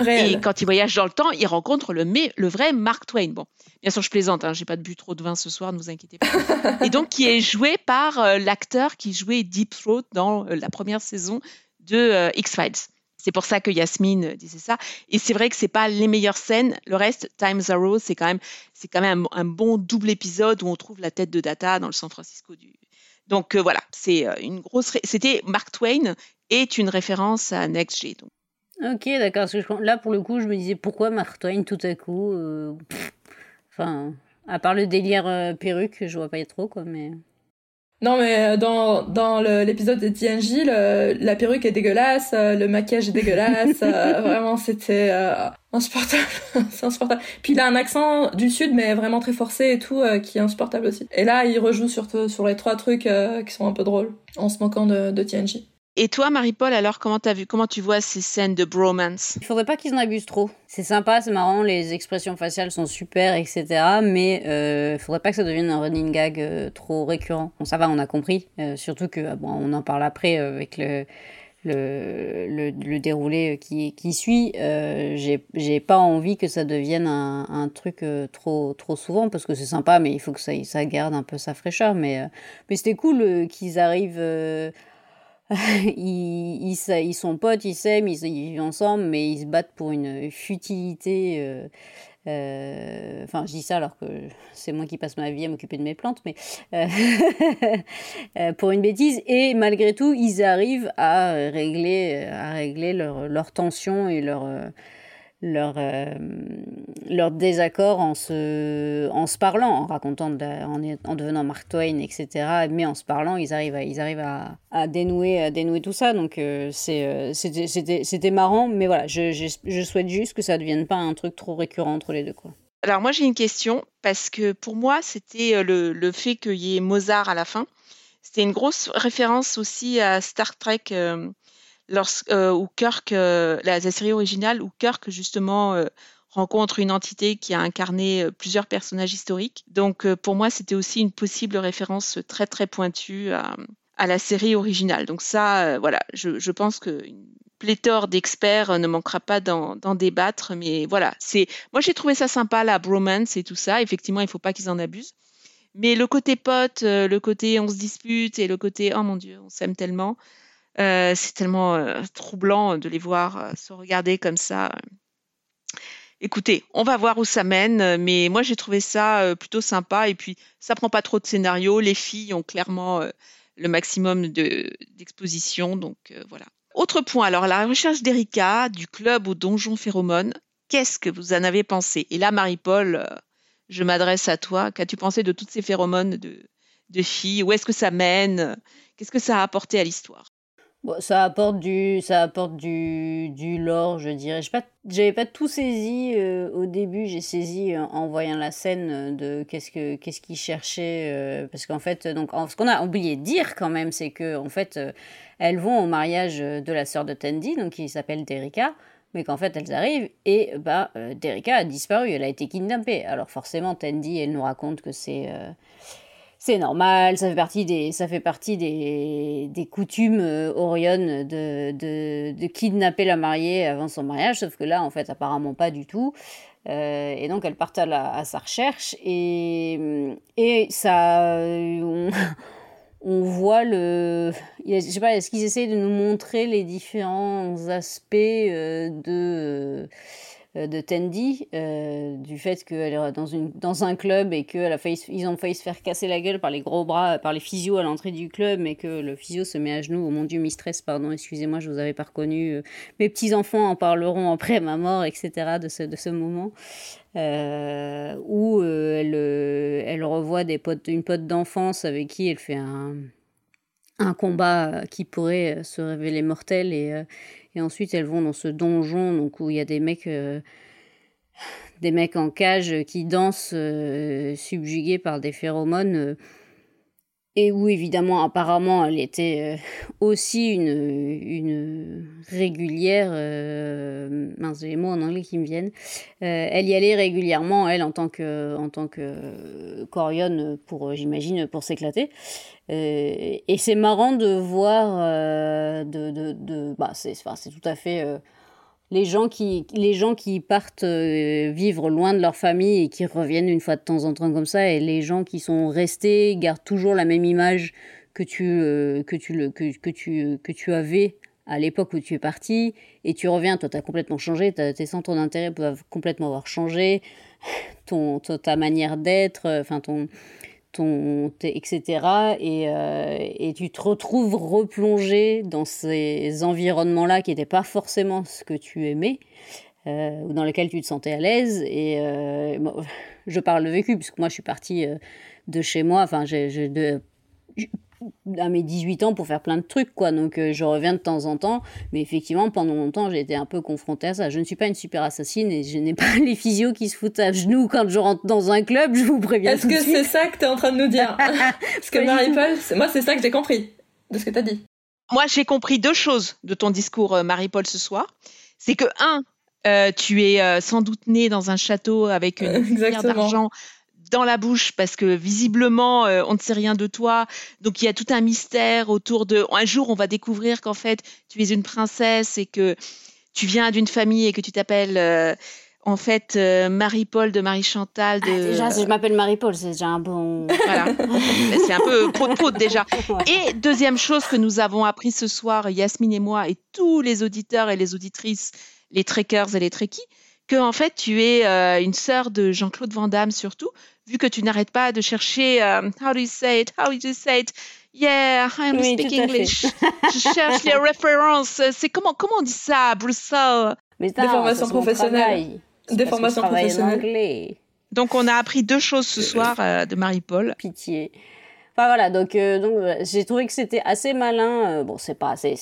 Réel. et quand il voyage dans le temps, il rencontre le mais, le vrai Mark Twain. Bon, bien sûr je plaisante, hein, j'ai pas but trop de vin ce soir, ne vous inquiétez pas. et donc qui est joué par euh, l'acteur qui jouait Deep Throat dans euh, la première saison de X Files. C'est pour ça que Yasmine disait ça. Et c'est vrai que c'est pas les meilleures scènes. Le reste, Time Zero, c'est quand même, c'est quand même un, bon double épisode où on trouve la tête de Data dans le San Francisco du. Donc euh, voilà, c'est euh, une grosse. C'était Mark Twain est une référence à Next G. Donc. Ok, d'accord. Là, pour le coup, je me disais pourquoi Mark Twain tout à coup. Euh, enfin, à part le délire perruque, je vois pas trop quoi, mais. Non, mais euh, dans, dans l'épisode de TNJ, la perruque est dégueulasse, euh, le maquillage est dégueulasse. Euh, vraiment, c'était insupportable. c'est insupportable. Puis il a un accent du sud, mais vraiment très forcé et tout, qui est insupportable aussi. Et là, il rejoue surtout sur les trois trucs qui sont un peu drôles, en se moquant de, de TNJ. Et toi, Marie-Paul, alors comment as vu, comment tu vois ces scènes de bromance? Il faudrait pas qu'ils en abusent trop. C'est sympa, c'est marrant, les expressions faciales sont super, etc. Mais euh, faudrait pas que ça devienne un running gag euh, trop récurrent. Bon, ça va, on a compris. Euh, surtout que, ah bon, on en parle après euh, avec le le, le, déroulé qui, qui suit, euh, j'ai pas envie que ça devienne un, un truc trop, trop souvent parce que c'est sympa, mais il faut que ça, ça garde un peu sa fraîcheur. Mais, mais c'était cool qu'ils arrivent ils, sont potes, ils s'aiment, ils, vivent ensemble, mais ils se battent pour une futilité euh, Euh, enfin, je dis ça alors que c'est moi qui passe ma vie à m'occuper de mes plantes, mais pour une bêtise. Et malgré tout, ils arrivent à régler, à régler leur, leur tension et leur leur, euh, leur désaccord en se, en se parlant, en racontant, en, en, devenant Mark Twain, etc. Mais en se parlant, ils arrivent à, ils arrivent à, dénouer, à dénouer tout ça. Donc euh, euh, c'était marrant, mais voilà, je, je, souhaite juste que ça ne devienne pas un truc trop récurrent entre les deux. Quoi. Alors moi j'ai une question, parce que pour moi c'était le, le fait qu'il y ait Mozart à la fin. C'était une grosse référence aussi à Star Trek lorsque euh, Kirk, euh, la, série originale, où Kirk justement euh, rencontre une entité qui a incarné plusieurs personnages historiques. Donc pour moi, c'était aussi une possible référence très très pointue à, la série originale. Donc ça, voilà, je, pense qu'une pléthore d'experts ne manquera pas d'en débattre. Mais voilà, c'est moi j'ai trouvé ça sympa, la bromance et tout ça. Effectivement, il ne faut pas qu'ils en abusent. Mais le côté pote, le côté on se dispute et le côté oh mon dieu, on s'aime tellement, c'est tellement euh, troublant de les voir euh, se regarder comme ça. Écoutez, on va voir où ça mène, mais moi j'ai trouvé ça plutôt sympa et puis ça prend pas trop de scénario. Les filles ont clairement le maximum d'exposition, donc voilà. Autre point, alors la recherche d'Erika du club au donjon phéromone. Qu'est-ce que vous en avez pensé? Et là, Marie-Paul, je m'adresse à toi. Qu'as-tu pensé de toutes ces phéromones de filles? Où est-ce que ça mène? Qu'est-ce que ça a apporté à l'histoire? Ça apporte du, ça apporte du, du lore, je dirais. J'avais pas tout saisi euh, au début. J'ai saisi euh, en voyant la scène euh, de qu'est-ce que, qu'est-ce qu'ils cherchaient, parce qu'en fait, donc, ce qu'on a oublié de dire quand même, c'est que en fait, elles vont au mariage de la sœur de Tandy, donc qui s'appelle Derika, mais qu'en fait elles arrivent et bah a disparu, elle a été kidnappée. Alors forcément, Tandy, elle nous raconte que c'est c'est normal, ça fait partie des, ça fait partie des, des coutumes euh, Orion de, de, de, kidnapper la mariée avant son mariage, sauf que là, en fait, apparemment pas du tout. Euh, et donc, elle part à, la, à sa recherche et, et ça, on, on voit le, je sais pas, est-ce qu'ils essayent de nous montrer les différents aspects euh, de euh, de Tandy, euh, du fait qu'elle est dans, une, dans un club et qu'ils ont failli se faire casser la gueule par les gros bras, par les physios à l'entrée du club, mais que le physio se met à genoux. Oh mon Dieu, mistress, pardon, excusez-moi, je vous avais pas reconnu. Euh, mes petits-enfants en parleront après ma mort, etc. de ce, de ce moment. où elle, elle revoit des potes, une pote d'enfance avec qui elle fait un, un combat qui pourrait se révéler mortel et et ensuite, elles vont dans ce donjon donc, où il y a des mecs, euh, des mecs en cage qui dansent euh, subjugués par des phéromones. Euh, et où évidemment apparemment elle était aussi une, régulière, mince les mots en anglais qui me viennent, elle y allait régulièrement elle en tant que en tant que pour j'imagine pour s'éclater. Euh, et c'est marrant de voir, euh, de, de, de, bah c'est tout à fait euh, les gens qui, les gens qui partent vivre loin de leur famille et qui reviennent une fois de temps en temps comme ça, et les gens qui sont restés gardent toujours la même image que tu, que tu, le, que, que, tu, que tu avais à l'époque où tu es parti, et tu reviens, toi tu as complètement changé, tes centres d'intérêt peuvent complètement avoir changé, ton, ta manière d'être, enfin ton ton, etc. Et, euh, et, tu te retrouves replongé dans ces environnements-là qui n'étaient pas forcément ce que tu aimais, euh, ou dans lesquels tu te sentais à l'aise. Et euh, je parle de vécu, puisque moi je suis partie de chez moi, enfin j'ai à mes 18 ans pour faire plein de trucs, quoi. Donc, euh, je reviens de temps en temps. Mais effectivement, pendant longtemps, j'ai été un peu confrontée à ça. Je ne suis pas une super assassine et je n'ai pas les physios qui se foutent à genoux quand je rentre dans un club, je vous préviens. Est-ce que c'est ça que tu es en train de nous dire Parce que Marie-Paul, moi, c'est ça que j'ai compris de ce que tu as dit. Moi, j'ai compris deux choses de ton discours, euh, Marie-Paul, ce soir. C'est que, un, euh, tu es sans doute née dans un château avec une pierre d'argent dans la bouche parce que visiblement euh, on ne sait rien de toi. Donc il y a tout un mystère autour de. Un jour on va découvrir qu'en fait tu es une princesse et que tu viens d'une famille et que tu t'appelles. Euh, en fait, euh, Marie-Paul de Marie-Chantal. De... Ah, déjà, si je m'appelle Marie-Paul, c'est déjà un bon. Voilà. c'est un peu pot de déjà. Et deuxième chose que nous avons appris ce soir, Yasmine et moi, et tous les auditeurs et les auditrices, les trekkers et les trekkies, que en fait tu es euh, une sœur de Jean-Claude Van Damme surtout, vu que tu n'arrêtes pas de chercher euh, how do you say it, how do you say it, yeah, I am Oui, speak tout à fait. English. Je cherche les références. C'est comment comment on dit ça, à Bruxelles? Mais Des formations professionnelles. Des formations professionnelles. anglais. Donc on a appris deux choses ce soir euh, de Marie-Paul. Pitié. Enfin voilà, donc, euh, donc euh, j'ai trouvé que c'était assez malin. euh, bon, c'est pas, c'est,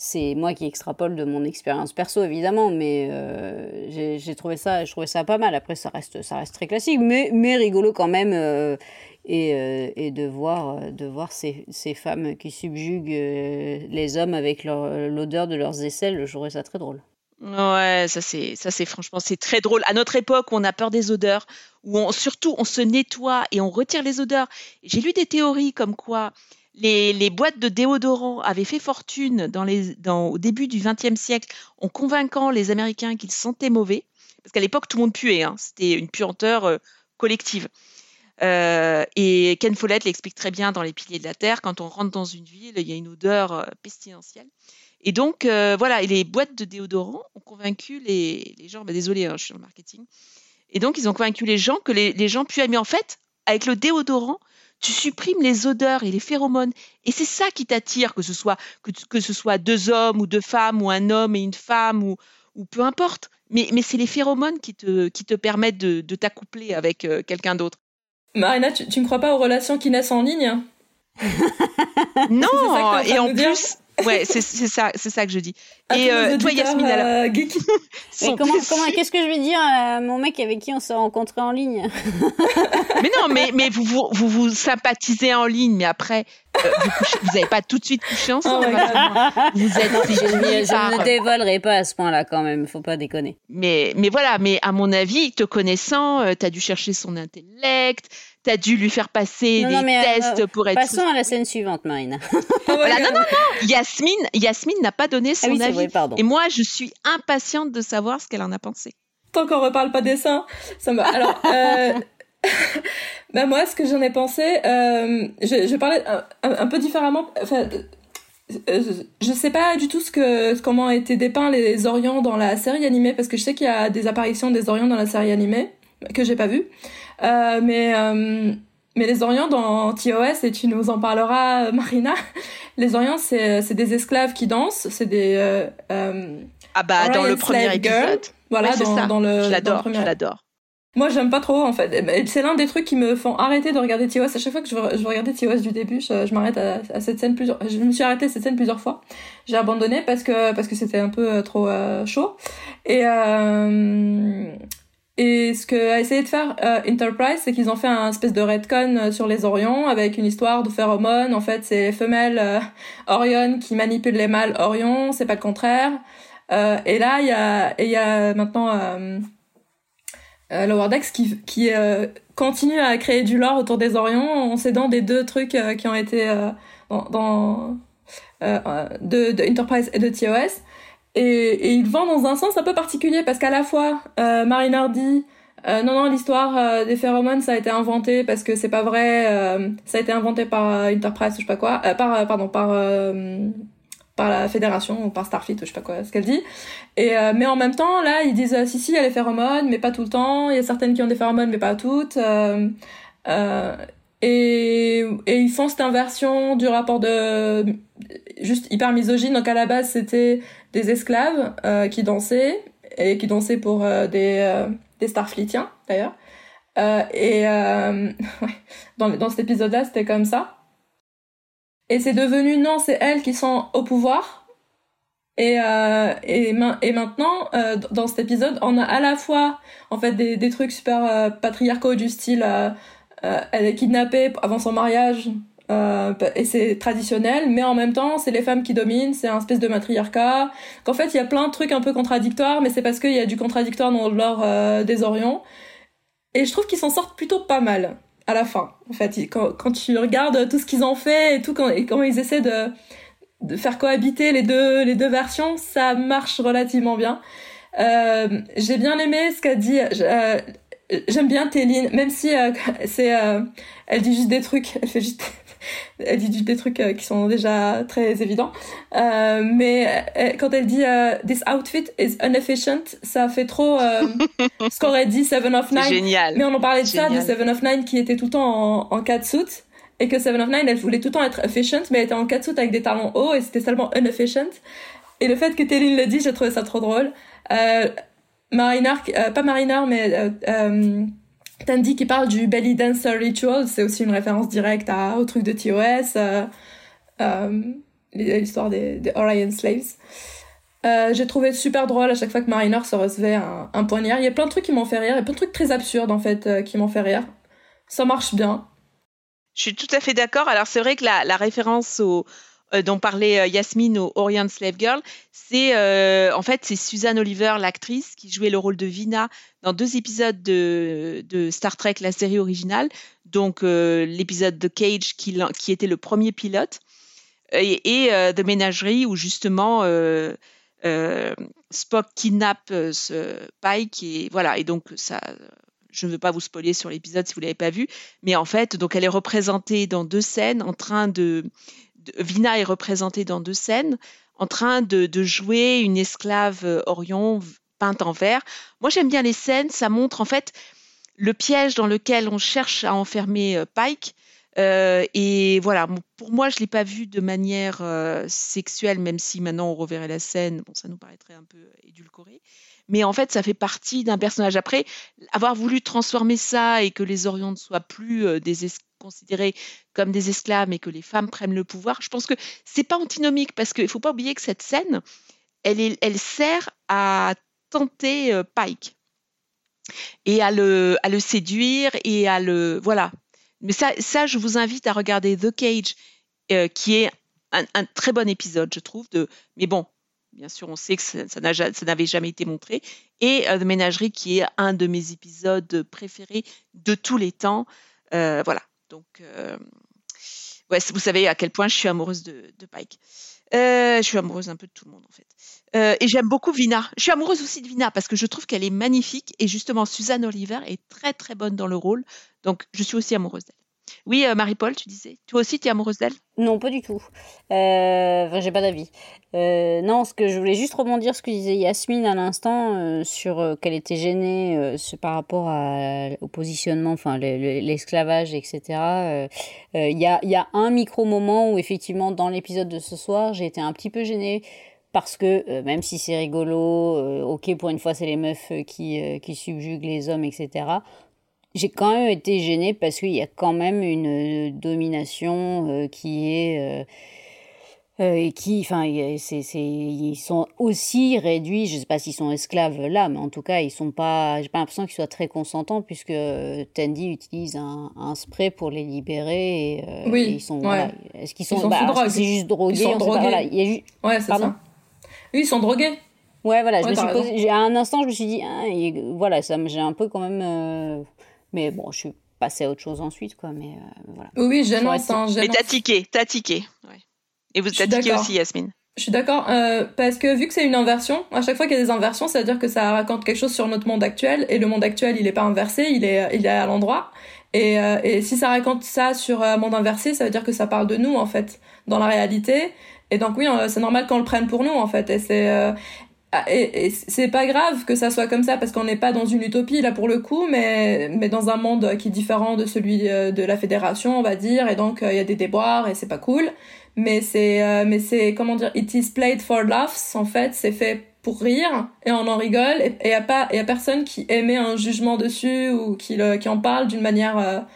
c'est, moi qui extrapole de mon expérience perso évidemment, mais euh, j'ai, trouvé ça, je trouvais ça pas mal. Après, ça reste, ça reste très classique, mais, mais rigolo quand même. euh, et, euh, et de voir, de voir ces, ces femmes qui subjuguent les hommes avec l'odeur de leurs aisselles, je trouvais ça très drôle. Ouais, ça c'est ça c'est franchement c'est très drôle. À notre époque, où on a peur des odeurs, où on, surtout on se nettoie et on retire les odeurs. J'ai lu des théories comme quoi les, boîtes de déodorants avaient fait fortune au début du XXe siècle en convainquant les Américains qu'ils sentaient mauvais. Parce qu'à l'époque, tout le monde puait. hein. C'était une puanteur euh, collective. Euh, et Ken Follett l'explique très bien dans Les Piliers de la Terre. Quand on rentre dans une ville, il y a une odeur euh, pestilentielle. Et donc, voilà, et les boîtes de déodorants ont convaincu les, les gens, bah, désolé, hein, je suis dans le marketing, et donc ils ont convaincu les gens que les, les gens puaient. Mais en fait, avec le déodorant, tu supprimes les odeurs et les phéromones. Et c'est ça qui t'attire, que ce soit que, que ce soit deux hommes ou deux femmes, ou un homme et une femme, ou, ou peu importe. Mais, mais c'est les phéromones qui te, qui te permettent de, de t'accoupler avec euh, quelqu'un d'autre. Marina, tu, tu ne crois pas aux relations qui naissent en ligne Non, en train et en plus, ouais, c'est c'est ça, c'est ça que je dis. À et euh, toi, alors, euh, comment, comment, qu'est-ce que je vais dire à mon mec avec qui on s'est rencontrés en ligne? Mais non, mais, mais vous, vous, vous vous sympathisez en ligne, mais après, euh, vous couchez- vous n'avez pas tout de suite couché ensemble. Oh God. Raphaël. vous êtes Non, je, je par- ne dévoilerai pas à ce point-là quand même, faut pas déconner. mais, mais voilà, mais à mon avis, te connaissant, tu as dû chercher son intellect, tu as dû lui faire passer Non, des non, mais, euh, tests pour être. Passons à la scène suivante, Marina. Oh Voilà, non, non, non, Yasmine, Yasmine n'a pas donné son Ah oui, c'est avis. vrai, pardon. Et moi, je suis impatiente de savoir ce qu'elle en a pensé. Tant qu'on reparle pas des seins, ça me. Alors, euh... bah moi, ce que j'en ai pensé, euh, je, je parlais un, un- un peu différemment. Enfin, euh, je sais pas du tout ce que comment ont été dépeints les Orients dans la série animée parce que je sais qu'il y a des apparitions des Orients dans la série animée que j'ai pas vu, euh, mais euh, mais les Orients dans TOS et tu nous en parleras, Marina. Les Orients, c'est c'est des esclaves qui dansent, c'est des euh, euh, Ah bah, dans le premier épisode. voilà c'est dans, ça. dans le je l'adore, premier- je l'adore. moi, j'aime pas trop, en fait. C'est l'un des trucs qui me font arrêter de regarder TOS. À chaque fois que je je regarder TOS du début, je, je m'arrête à, à cette scène plusieurs, je me suis arrêtée à cette scène plusieurs fois. J'ai abandonné parce que, parce que c'était un peu euh, trop euh, chaud. Et, euh, et ce que a essayé de faire euh, Enterprise, c'est qu'ils ont fait un espèce de retcon euh, sur les Orions avec une histoire de phéromones. En fait, c'est les femelles euh, Orion qui manipulent les mâles Orion, c'est pas le contraire. Euh, et là, il y a, y a maintenant Lower Decks qui, continue à créer du lore autour des Orions en s'aidant des deux trucs qui ont été dans, de Enterprise et de TOS. Et, et il vend dans un sens un peu particulier parce qu'à la fois euh, Mariner dit euh, non non l'histoire euh, des phéromones ça a été inventé parce que c'est pas vrai euh, ça a été inventé par Enterprise ou je sais pas quoi par pardon par par la fédération ou par Starfleet je sais pas quoi ce qu'elle dit. Et mais en même temps là ils disent si si il y a les phéromones mais pas tout le temps. Il y a certaines qui ont des phéromones mais pas toutes et, ils font cette inversion du rapport de juste hyper misogyne. Donc à la base c'était des esclaves euh, qui dansaient et qui dansaient pour euh, des euh, des Starfleetiens d'ailleurs. Euh, et dans dans cet épisode là c'était comme ça. Et c'est devenu non c'est elles qui sont au pouvoir. Et et, main- et maintenant dans cet épisode on a à la fois en fait des des trucs super patriarcaux du style elle est kidnappée avant son mariage euh, et c'est traditionnel, mais en même temps, c'est les femmes qui dominent, c'est un espèce de matriarcat. Qu'en fait, il y a plein de trucs un peu contradictoires, mais c'est parce qu'il y a du contradictoire dans l'or euh, des Orions. Et je trouve qu'ils s'en sortent plutôt pas mal à la fin. En fait, quand, tu regardes tout ce qu'ils ont fait et tout, quand, et comment ils essaient de, faire cohabiter les deux, les deux versions, ça marche relativement bien. Euh, J'ai bien aimé ce qu'a dit. Euh, J'aime bien Téline, même si euh, c'est, euh, elle dit juste des trucs, elle fait juste elle dit des trucs qui sont déjà très évidents. mais quand elle dit This outfit is inefficient, ça fait trop ce qu'aurait dit Seven of Nine. Génial. Mais on en parlait de ça, de Seven of Nine qui était tout le temps en, en catsuit et que Seven of Nine, elle voulait tout le temps être efficient, mais elle était en catsuit avec des talons hauts et c'était seulement inefficient. Et le fait que Téline le dit, j'ai trouvé ça trop drôle. Euh, Marinar, euh, pas Marinar, mais euh, euh, Tandy qui parle du belly dancer ritual, c'est aussi une référence directe à, au truc de TOS, euh, l'histoire des, Orion Slaves. j'ai trouvé super drôle à chaque fois que Marinar se recevait un, poignard. Il y a plein de trucs qui m'ont fait rire, il y a plein de trucs très absurdes en fait qui m'ont fait rire. Ça marche bien. Je suis tout à fait d'accord. Alors c'est vrai que la, référence au, dont parlait euh, Yasmine au Orient Slave Girl, c'est euh, en fait c'est Suzanne Oliver, l'actrice, qui jouait le rôle de Vina dans deux épisodes de, Star Trek, la série originale. Donc l'épisode de Cage qui, qui, était le premier pilote. Et, et de Ménagerie où justement Spock kidnappe ce Pike et voilà. Et donc ça je ne veux pas vous spoiler sur l'épisode si vous l'avez pas vu, mais en fait, donc elle est représentée dans deux scènes en train de, Vina est représentée dans deux scènes en train de, jouer une esclave euh, Orion peinte en vert. Moi, j'aime bien les scènes, ça montre en fait le piège dans lequel on cherche à enfermer euh, Pike. Euh, et voilà, pour moi, je ne l'ai pas vu de manière sexuelle, même si maintenant on reverrait la scène, bon, ça nous paraîtrait un peu édulcoré mais en fait, ça fait partie d'un personnage. Après, avoir voulu transformer ça et que les Orions ne soient plus euh, considérés comme des esclaves et que les femmes prennent le pouvoir, je pense que c'est pas antinomique parce qu'il ne faut pas oublier que cette scène, elle, elle sert à tenter euh, Pike et à le, à le séduire et à le voilà. Mais ça, ça, je vous invite à regarder The Cage, euh, qui est un, très bon épisode, je trouve. De, mais bon, bien sûr, on sait que ça, n'avait jamais été montré. Et euh, The Ménagerie, qui est un de mes épisodes préférés de tous les temps. Voilà. Donc, euh, vous savez à quel point je suis amoureuse de, Pike. je suis amoureuse un peu de tout le monde, en fait. et j'aime beaucoup Vina. Je suis amoureuse aussi de Vina parce que je trouve qu'elle est magnifique. Et justement, Suzanne Oliver est très, très bonne dans le rôle. Donc, je suis aussi amoureuse d'elle. Oui, euh, Marie-Paul, tu disais. Toi aussi, tu es amoureuse d'elle? Non, pas du tout. Euh, j'ai pas d'avis. Euh, non, ce que je voulais juste rebondir ce que disait Yasmine à l'instant sur qu'elle était gênée par rapport au positionnement, enfin l'esclavage, etc. Il y, a, un micro moment où effectivement dans l'épisode de ce soir, j'ai été un petit peu gênée parce que même si c'est rigolo, ok pour une fois c'est les meufs qui subjuguent les hommes, etc j'ai quand même été gênée parce qu'il y a quand même une euh, domination euh, qui est euh, et qui, enfin, c'est, ils sont aussi réduits. Je sais pas s'ils sont esclaves là, mais en tout cas, ils sont pas. J'ai pas l'impression qu'ils soient très consentants puisque Tandy utilise un, un spray pour les libérer. Et, oui. ils sont. Est-ce qu'ils sont, bah, C'est juste drogués. Ils sont drogués. Pas, voilà, y a Ouais, c'est ça. Oui, ils sont drogués. Ouais, voilà. je me suis posé, à un instant, je me suis dit, ah, voilà, ça, j'ai un peu quand même. Mais bon, je suis passée à autre chose ensuite, quoi. Mais euh, voilà. Oui, gênant, hein, Mais t'as tiqué, t'as tiqué. Ouais. Et vous t'as tiqué aussi, Yasmine. Je suis d'accord, euh, parce que vu que c'est une inversion, à chaque fois qu'il y a des inversions, ça veut dire que ça raconte quelque chose sur notre monde actuel, et le monde actuel, il est pas inversé, il est, il est à l'endroit. Et, euh, et si ça raconte ça sur un monde inversé, ça veut dire que ça parle de nous, en fait, dans la réalité. Et donc oui, c'est normal qu'on le prenne pour nous, en fait. Et c'est, ah, et, c'est pas grave que ça soit comme ça parce qu'on n'est pas dans une utopie là pour le coup, mais mais dans un monde qui est différent de celui euh, de la fédération, on va dire, et donc euh, il y a des déboires et c'est pas cool. Mais c'est euh, mais c'est comment dire, it is played for laughs en fait, c'est fait pour rire et on en rigole et il y a pas y a personne qui émet un jugement dessus ou qui qui en parle d'une manière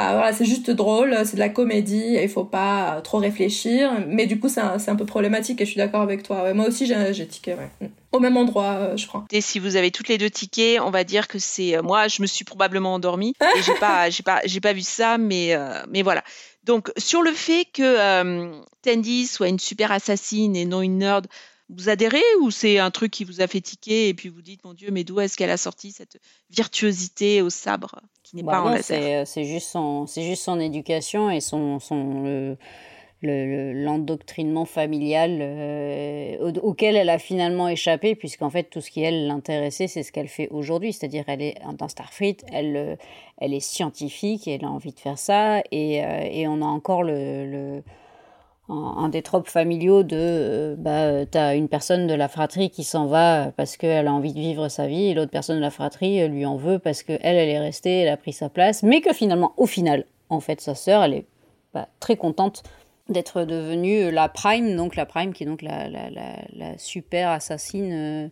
ah, voilà, c'est juste drôle, c'est de la comédie, il faut pas trop réfléchir. Mais du coup, c'est un, un, peu problématique et je suis d'accord avec toi. moi aussi, j'ai tiqué, mm. Au même endroit, euh, je crois. Et si vous avez toutes les deux tickets, on va dire que c'est euh, moi, je me suis probablement endormie et j'ai pas, j'ai pas, j'ai pas vu ça, mais euh, mais voilà. Donc sur le fait que Tandy soit une super assassine et non une nerd, vous adhérez ou c'est un truc qui vous a fait tiquer et puis vous dites mon Dieu, mais d'où est-ce qu'elle a sorti cette virtuosité au sabre? Qui n'est bah pas en laser C'est juste son, c'est juste son éducation et son son l'endoctrinement familial euh, auquel elle a finalement échappé, puisqu'en fait tout ce qui elle l'intéressait, c'est ce qu'elle fait aujourd'hui, c'est-à-dire elle est dans Starfleet, elle, euh, elle est scientifique, et elle a envie de faire ça, et, euh, et on a encore le, le un, des tropes familiaux de bah t'as une personne de la fratrie qui s'en va parce qu'elle a envie de vivre sa vie et l'autre personne de la fratrie lui en veut parce qu'elle elle est restée elle a pris sa place mais que finalement au final en fait sa sœur elle est bah, très contente d'être devenue la Prime, donc la Prime qui est donc la, la, la, super assassine euh, euh,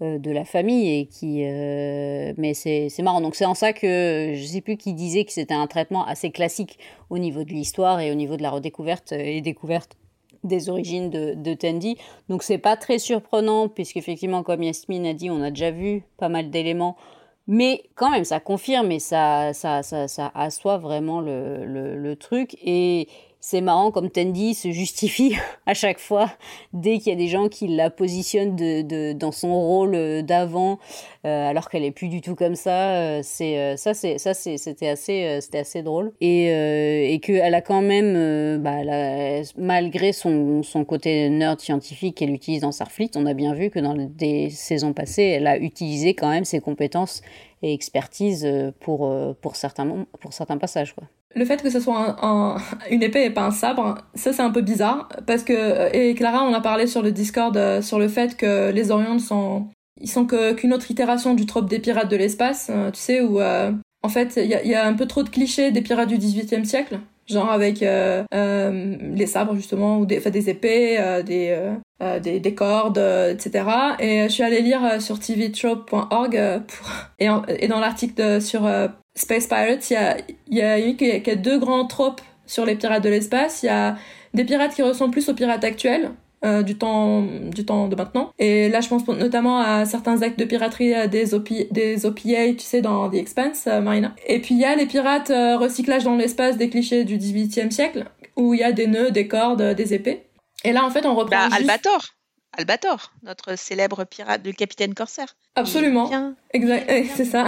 de la famille et qui euh, mais c'est marrant donc c'est en ça que je sais plus qui disait que c'était un traitement assez classique au niveau de l'histoire et au niveau de la redécouverte et découverte des origines de, de Tandy. Donc c'est pas très surprenant puisqu'effectivement comme Yasmine a dit on a déjà vu pas mal d'éléments mais quand même, ça confirme et ça, ça, ça, ça assoit vraiment le, le, le truc. Et, c'est marrant comme Tandy se justifie à chaque fois dès qu'il y a des gens qui la positionnent dans son rôle euh, d'avant euh, alors qu'elle est plus du tout comme ça euh, c'est ça c'est ça c'était assez drôle. Et et que elle a quand même bah, malgré son, côté nerd scientifique qu'elle utilise dans Starfleet on a bien vu que dans des saisons passées elle a utilisé quand même ses compétences et expertise pour certains passages le fait que ce soit un, une épée et pas un sabre, ça c'est un peu bizarre parce que et Clara on a parlé sur le Discord euh, sur le fait que les Orions sont ils sont qu'une autre itération du trope des pirates de l'espace, euh, tu sais où euh, en fait il y a, y a, un peu trop de clichés des pirates du XVIIIe siècle, genre avec les sabres justement ou des enfin, des épées, des, des, des cordes, etc. Et je suis allée lire sur tvtrope.org pour et, et dans l'article sur Space Pirates, il y a, y a eu qui a deux grands tropes sur les pirates de l'espace. Il y a des pirates qui ressemblent plus aux pirates actuels, euh, du temps du temps de maintenant. Et là je pense notamment à certains actes de piraterie euh, des, des OPA tu sais dans The Expanse euh, Marina. Et puis il y a les pirates recyclage dans l'espace des clichés du 18e siècle où il y a des nœuds des cordes des épées. Et là en fait on reprend bah, Albator Albator, notre célèbre pirate du capitaine corsaire. Absolument. Exact, c'est ça.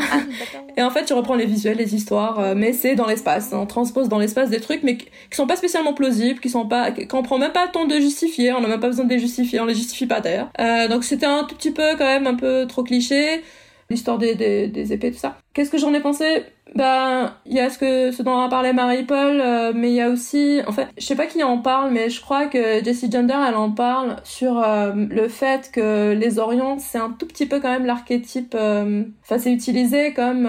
Et en fait, tu reprends les visuels, les histoires, euh, mais c'est dans l'espace. On transpose dans l'espace des trucs, mais qui sont pas spécialement plausibles, qui sont pas, qu'on prend même pas le temps de justifier. On n'a même pas besoin de les justifier. On les justifie pas d'ailleurs. Euh, donc c'était un tout petit peu quand même un peu trop cliché l'histoire des, des, des, épées, tout ça. Qu'est-ce que j'en ai pensé? Ben, il y a ce que ce dont a parlé Marie-Paul, euh, mais il y a aussi, en fait, je sais pas qui en parle, mais je crois que Jessie Gender, elle en parle sur euh, le fait que les Orients, c'est un tout petit peu quand même l'archétype, euh, enfin, c'est utilisé comme,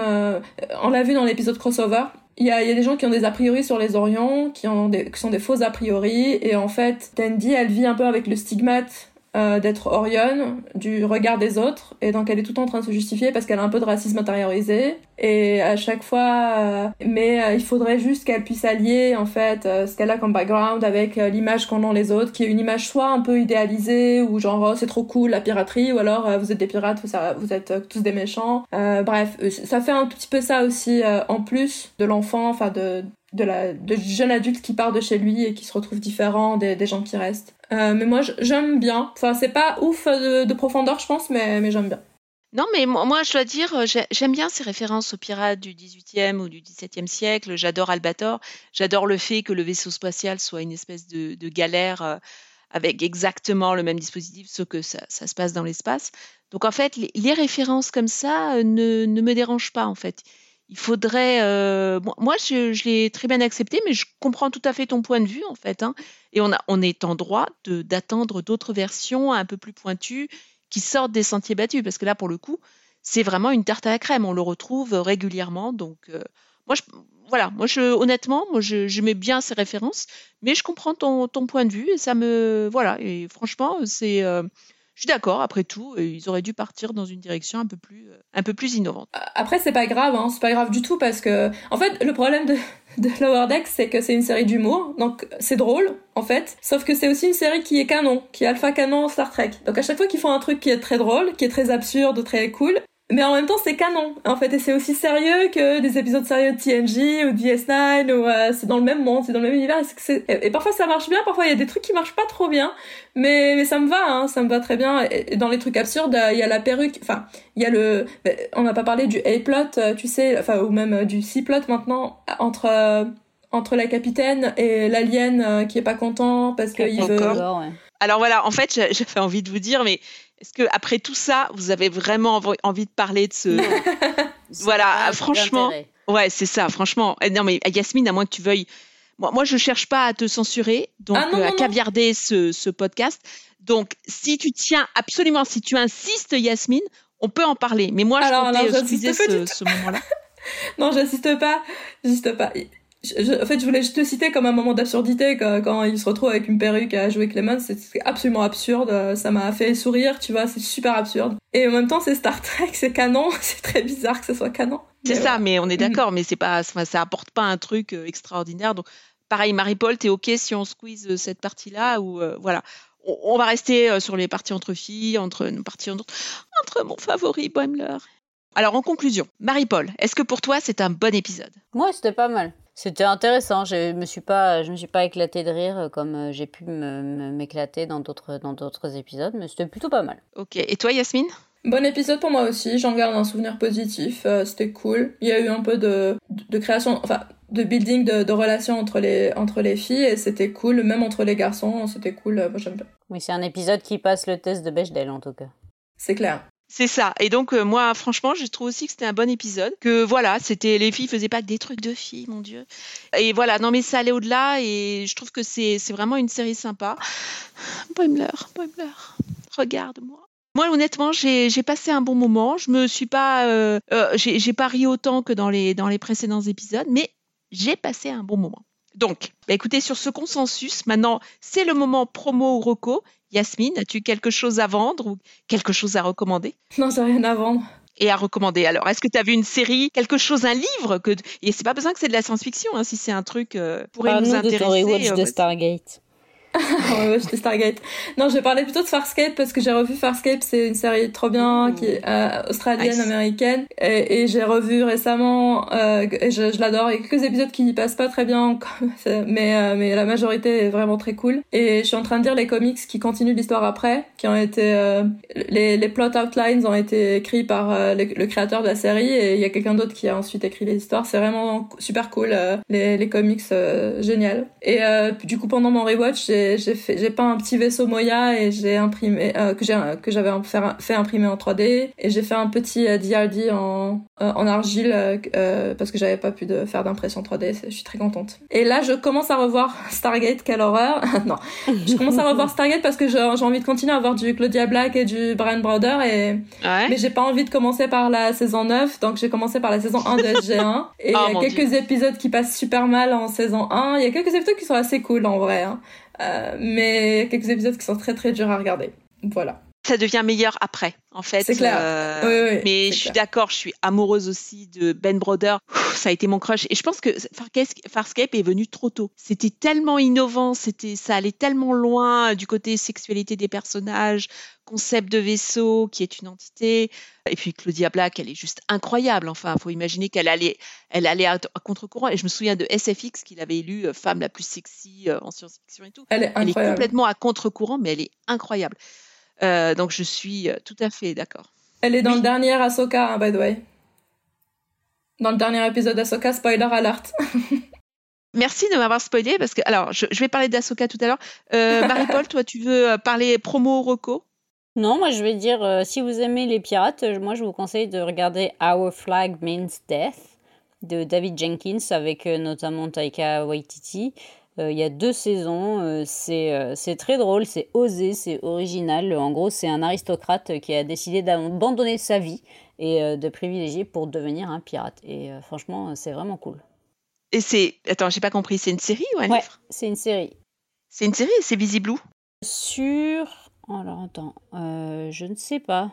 on l'a vu dans l'épisode crossover, il y a, y a, des gens qui ont des a priori sur les Orients, qui, ont des, qui sont des faux a priori, et en fait, Tandy, elle vit un peu avec le stigmate euh, d'être Orion, du regard des autres, et donc elle est tout en train de se justifier parce qu'elle a un peu de racisme intériorisé, et à chaque fois, euh, mais euh, il faudrait juste qu'elle puisse allier en fait ce qu'elle a comme background avec l'image qu'en ont les autres, qui est une image soit un peu idéalisée, ou genre oh, c'est trop cool la piraterie, ou alors vous êtes des pirates, vous, vous êtes tous des méchants. bref, ça fait un tout petit peu ça aussi en plus de l'enfant, enfin de de la de jeune adulte qui part de chez lui et qui se retrouve différent des, des gens qui restent. Euh, mais moi j'aime bien. Enfin c'est pas ouf de, de, profondeur je pense mais, mais j'aime bien. Non mais moi je dois dire euh, j'aime bien ces références aux pirates du 18e ou du 17e siècle. J'adore Albator. J'adore le fait que le vaisseau spatial soit une espèce de, de galère euh, avec exactement le même dispositif sauf que ça, ça se passe dans l'espace. Donc en fait les, les, références comme ça ne, ne me dérangent pas en fait il faudrait. Euh, moi, je, l'ai très bien accepté, mais je comprends tout à fait ton point de vue, en fait. Hein. Et on, est en droit d'attendre d'autres versions un peu plus pointues qui sortent des sentiers battus, parce que là, pour le coup, c'est vraiment une tarte à la crème. On le retrouve régulièrement. Donc, euh, moi, voilà, moi, je, honnêtement, moi, je, mets bien ces références, mais je comprends ton, ton, point de vue et ça me. Voilà, et franchement, c'est. Euh, je suis d'accord, après tout, euh, ils auraient dû partir dans une direction un peu plus, euh, un peu plus innovante. Après, c'est pas grave, hein, c'est pas grave du tout parce que, en fait, le problème de, de Lower Decks, c'est que c'est une série d'humour, donc c'est drôle, en fait. Sauf que c'est aussi une série qui est canon, qui est alpha canon Star Trek. Donc à chaque fois qu'ils font un truc qui est très drôle, qui est très absurde, très cool, mais en même temps c'est canon. En fait et c'est aussi sérieux que des épisodes sérieux de TNG ou de DS9 ou euh, c'est dans le même monde c'est dans le même univers. Et, et, parfois ça marche bien parfois il y a des trucs qui marchent pas trop bien. Mais, mais ça me va hein, ça me va très bien. Et, dans les trucs absurdes il y a la perruque enfin il y a le on n'a pas parlé du A plot euh, tu sais enfin ou même euh, du C plot maintenant entre entre la capitaine et l'alien euh, qui est pas content parce qu'il veut. Alors voilà, en fait, j'avais envie de vous dire, mais est-ce que après tout ça, vous avez vraiment envie de parler de ce Voilà, franchement. Ouais, c'est ça, franchement. Eh, non, mais Yasmine, à moins que tu veuilles. Moi, moi je cherche pas à te censurer, donc ah, euh, à caviarder ce, ce podcast. Donc, si tu tiens absolument, si tu insistes, Yasmine, on peut en parler. Mais moi, je alors, comptais alors, ce, ce moment-là. non, j'insiste pas. J'insiste pas en fait, je voulais juste te citer comme un moment d'absurdité quand, quand, il se retrouve avec une perruque à jouer Clemens. C'est absolument absurde. Ça m'a fait sourire, tu vois. C'est super absurde. Et en même temps, c'est Star Trek, c'est canon. C'est très bizarre que ce soit canon. C'est ça, mais on est d'accord. mais c'est pas, ça apporte pas un truc euh, extraordinaire. Donc, pareil, Marie-Paul, t'es ok si on squeeze euh, cette partie-là ou euh, voilà. On, va rester sur les parties entre filles, entre nos parties entre, entre mon favori Boimler. Alors en conclusion, Marie-Paul, est-ce que pour toi c'est un bon épisode? Moi, c'était pas mal. C'était intéressant. Je me suis pas, je me suis pas éclaté de rire euh, comme euh, j'ai pu m'éclater dans d'autres dans d'autres épisodes, mais c'était plutôt pas mal. Ok. Et toi, Yasmine? Bon épisode pour moi aussi. J'en garde un souvenir positif. Euh, c'était cool. Il y a eu un peu de, de création, enfin de building de, de relations entre les entre les filles et c'était cool. Même entre les garçons, c'était cool. Moi j'aime bien. Oui, c'est un épisode qui passe le test de Bechdel en tout cas. C'est clair. C'est ça. Et donc euh, moi, franchement, je trouve aussi que c'était un bon épisode. Que voilà, c'était les filles faisaient pas des trucs de filles, mon dieu. Et voilà, non mais ça allait au-delà et je trouve que c'est vraiment une série sympa. Boimler, Boimler, regarde-moi. Moi, honnêtement, j'ai passé un bon moment. Je me suis pas, euh, euh, j'ai pas ri autant que dans les dans les précédents épisodes, mais j'ai passé un bon moment. Donc, bah écoutez, sur ce consensus, maintenant, c'est le moment promo ou reco. Yasmine, as-tu quelque chose à vendre ou quelque chose à recommander? Non, j'ai rien à vendre. Et à recommander. Alors, est-ce que tu as vu une série, quelque chose, un livre que et c'est pas besoin que c'est de la science-fiction, hein, si c'est un truc euh, pourrait nous intéresser. De, de euh, Stargate. j'étais Stargate. Non, je vais parler plutôt de Farscape parce que j'ai revu Farscape, c'est une série trop bien qui est euh, australienne, américaine, et, et j'ai revu récemment. Euh, et je, je l'adore. Il y a quelques épisodes qui passent pas très bien, mais euh, mais la majorité est vraiment très cool. Et je suis en train de lire les comics qui continuent l'histoire après, qui ont été euh, les les plot outlines ont été écrits par euh, le, créateur de la série et il y a quelqu'un d'autre qui a ensuite écrit les histoires. C'est vraiment super cool les les comics génial. Et du coup pendant mon rewatch j'ai j'ai fait j'ai peint un petit vaisseau Moya et j'ai imprimé euh, que j'ai que j'avais fait, fait, imprimer en 3D et j'ai fait un petit DRD euh, en euh, en argile parce que j'avais pas pu de faire d'impression 3D, je suis très contente. Et là, je commence à revoir Stargate, quelle horreur. non. Je commence à revoir Stargate parce que j'ai envie de continuer à voir du Claudia Black et du Brian Browder et mais j'ai pas envie de commencer par la saison 9, donc j'ai commencé par la saison 1 de SG1 et il y a oh, quelques épisodes qui passent super mal en saison 1, il y a quelques épisodes qui sont assez cool en vrai. Hein. Euh, mais quelques épisodes qui sont très très durs à regarder. Voilà. Ça devient meilleur après, en fait. C'est clair. Euh, oui, mais je suis d'accord, je suis amoureuse aussi de Ben Brother. ça a été mon crush. Et je pense que Farscape est venu trop tôt. C'était tellement innovant, c'était, ça allait tellement loin du côté sexualité des personnages, concept de vaisseau qui est une entité. Et puis Claudia Black, elle est juste incroyable. Enfin, il faut imaginer qu'elle allait, elle allait à, contre-courant. Et je me souviens de SFX qu'il avait élu euh, femme la plus sexy euh, en science-fiction et tout. Elle est, elle est complètement à contre-courant, mais elle est incroyable. Euh, donc je suis tout à fait d'accord. Elle est dans le dernier Ahsoka, hein, by the way. Dans le dernier épisode d'Ahsoka, spoiler alert. Merci de m'avoir spoilé parce que alors je, vais parler d'Ahsoka tout à l'heure. Marie-Paul, toi tu veux parler promo Rocco? Non, moi je vais dire, euh, si vous aimez les pirates, euh, moi je vous conseille de regarder Our Flag Means Death de David Jenkins avec euh, notamment Taika Waititi. Il y a deux saisons, c'est très drôle, c'est osé, c'est original. En gros, c'est un aristocrate qui a décidé d'abandonner sa vie et de privilégier pour devenir un pirate. Et franchement, c'est vraiment cool. Et c'est. Attends, j'ai pas compris, c'est une série ou un ouais, livre? C'est une série. C'est une série et c'est visible où Sur alors attends, euh, je ne sais pas.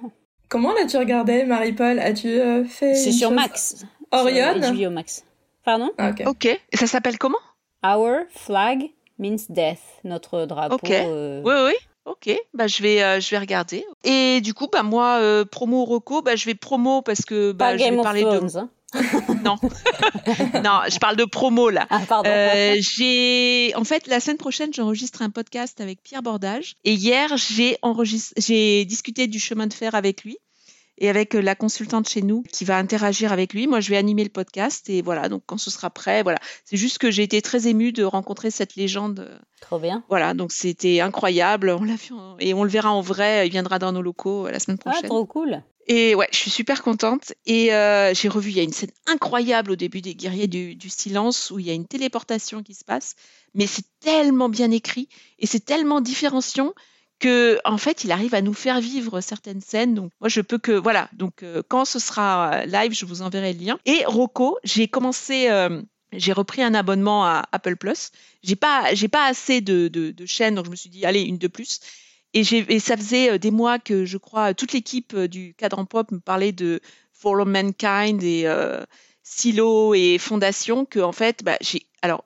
Comment l'as-tu regardé, Marie-Paul? As-tu euh, fait C'est sur Max. Orion? Sur HBO Max. Pardon? Ah, ok. Et ça s'appelle comment? Our flag means death, notre drapeau. Ok. Euh. Oui, oui. Ok, bah je vais je vais regarder. Et du coup bah moi promo Rocco, bah je vais promo parce que bah je vais parler de hein. non, non, je parle de promo là. Ah, pardon. Euh, j'ai, en fait, la semaine prochaine, j'enregistre un podcast avec Pierre Bordage. Et hier, j'ai enregistré, j'ai discuté du chemin de fer avec lui. Et avec la consultante chez nous qui va interagir avec lui. Moi, je vais animer le podcast et voilà. Donc quand ce sera prêt, voilà. C'est juste que j'ai été très émue de rencontrer cette légende. Trop bien. Voilà, donc c'était incroyable. On l'a vu et on le verra en vrai. Il viendra dans nos locaux la semaine prochaine. Ah, trop cool. Et ouais, je suis super contente. Et euh, j'ai revu, il y a une scène incroyable au début des Guerriers du, du, Silence où il y a une téléportation qui se passe, mais c'est tellement bien écrit et c'est tellement différenciant que en fait, il arrive à nous faire vivre certaines scènes. Donc moi, je peux que voilà. Donc euh, quand ce sera live, je vous enverrai le lien. Et Rocco, j'ai commencé. Euh, j'ai repris un abonnement à Apple Plus. J'ai pas, j'ai pas assez de, de, chaînes, donc je me suis dit allez une de plus. Et, et, ça faisait euh, des mois que je crois toute l'équipe euh, du cadran pop me parlait de All Mankind et euh, Silo et Fondation que en fait bah, j'ai alors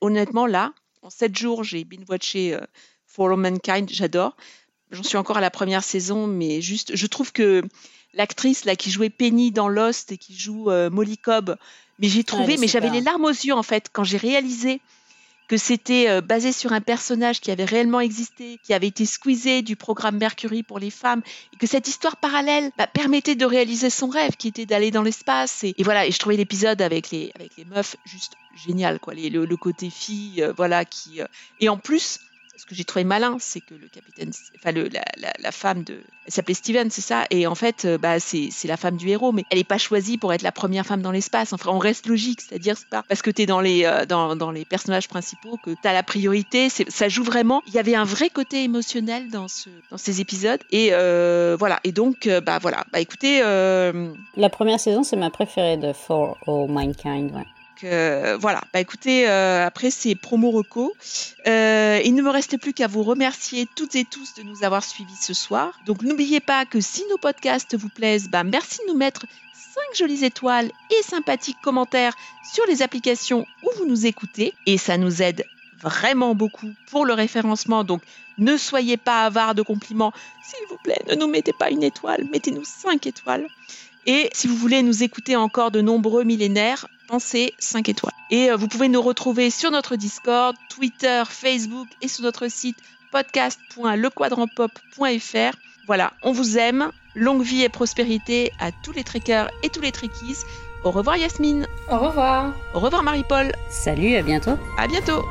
honnêtement là en sept jours j'ai binge watché euh, For All Mankind j'adore j'en suis encore à la première saison mais juste je trouve que l'actrice là qui jouait Penny dans Lost et qui joue euh, Molly Cobb mais j'ai trouvé mais j'avais les larmes aux yeux en fait quand j'ai réalisé que c'était euh, basé sur un personnage qui avait réellement existé, qui avait été squeezé du programme Mercury pour les femmes, et que cette histoire parallèle bah, permettait de réaliser son rêve, qui était d'aller dans l'espace. Et, et, voilà, et je trouvais l'épisode avec les, avec les meufs juste génial, quoi. Les, le, le, côté fille, euh, voilà, qui. Et en plus, ce que j'ai trouvé malin, c'est que le capitaine, enfin le, la, la, femme de, elle s'appelait Steven, c'est ça, et en fait, euh, bah c'est la femme du héros, mais elle n'est pas choisie pour être la première femme dans l'espace. Enfin, on reste logique, c'est-à-dire c'est pas parce que tu es dans les euh, dans, les personnages principaux que tu as la priorité. Ça joue vraiment. Il y avait un vrai côté émotionnel dans ce dans ces épisodes, et euh, voilà. Et donc, bah voilà. Bah écoutez, la première saison, c'est ma préférée de For All Mankind. Ouais. Euh, voilà, bah écoutez, euh, après ces promos recos, euh, il ne me reste plus qu'à vous remercier toutes et tous de nous avoir suivis ce soir. Donc n'oubliez pas que si nos podcasts vous plaisent, bah merci de nous mettre 5 jolies étoiles et sympathiques commentaires sur les applications où vous nous écoutez. Et ça nous aide vraiment beaucoup pour le référencement. Donc ne soyez pas avares de compliments. S'il vous plaît, ne nous mettez pas une étoile, mettez-nous 5 étoiles. Et si vous voulez nous écouter encore de nombreux millénaires, pensez 5 étoiles. Et vous pouvez nous retrouver sur notre Discord, Twitter, Facebook et sur notre site podcast.lequadrantpop.fr. Voilà, on vous aime. Longue vie et prospérité à tous les trekkers et tous les trekkies. Au revoir Yasmine. Au revoir. Au revoir Marie-Paul. Salut, à bientôt. À bientôt.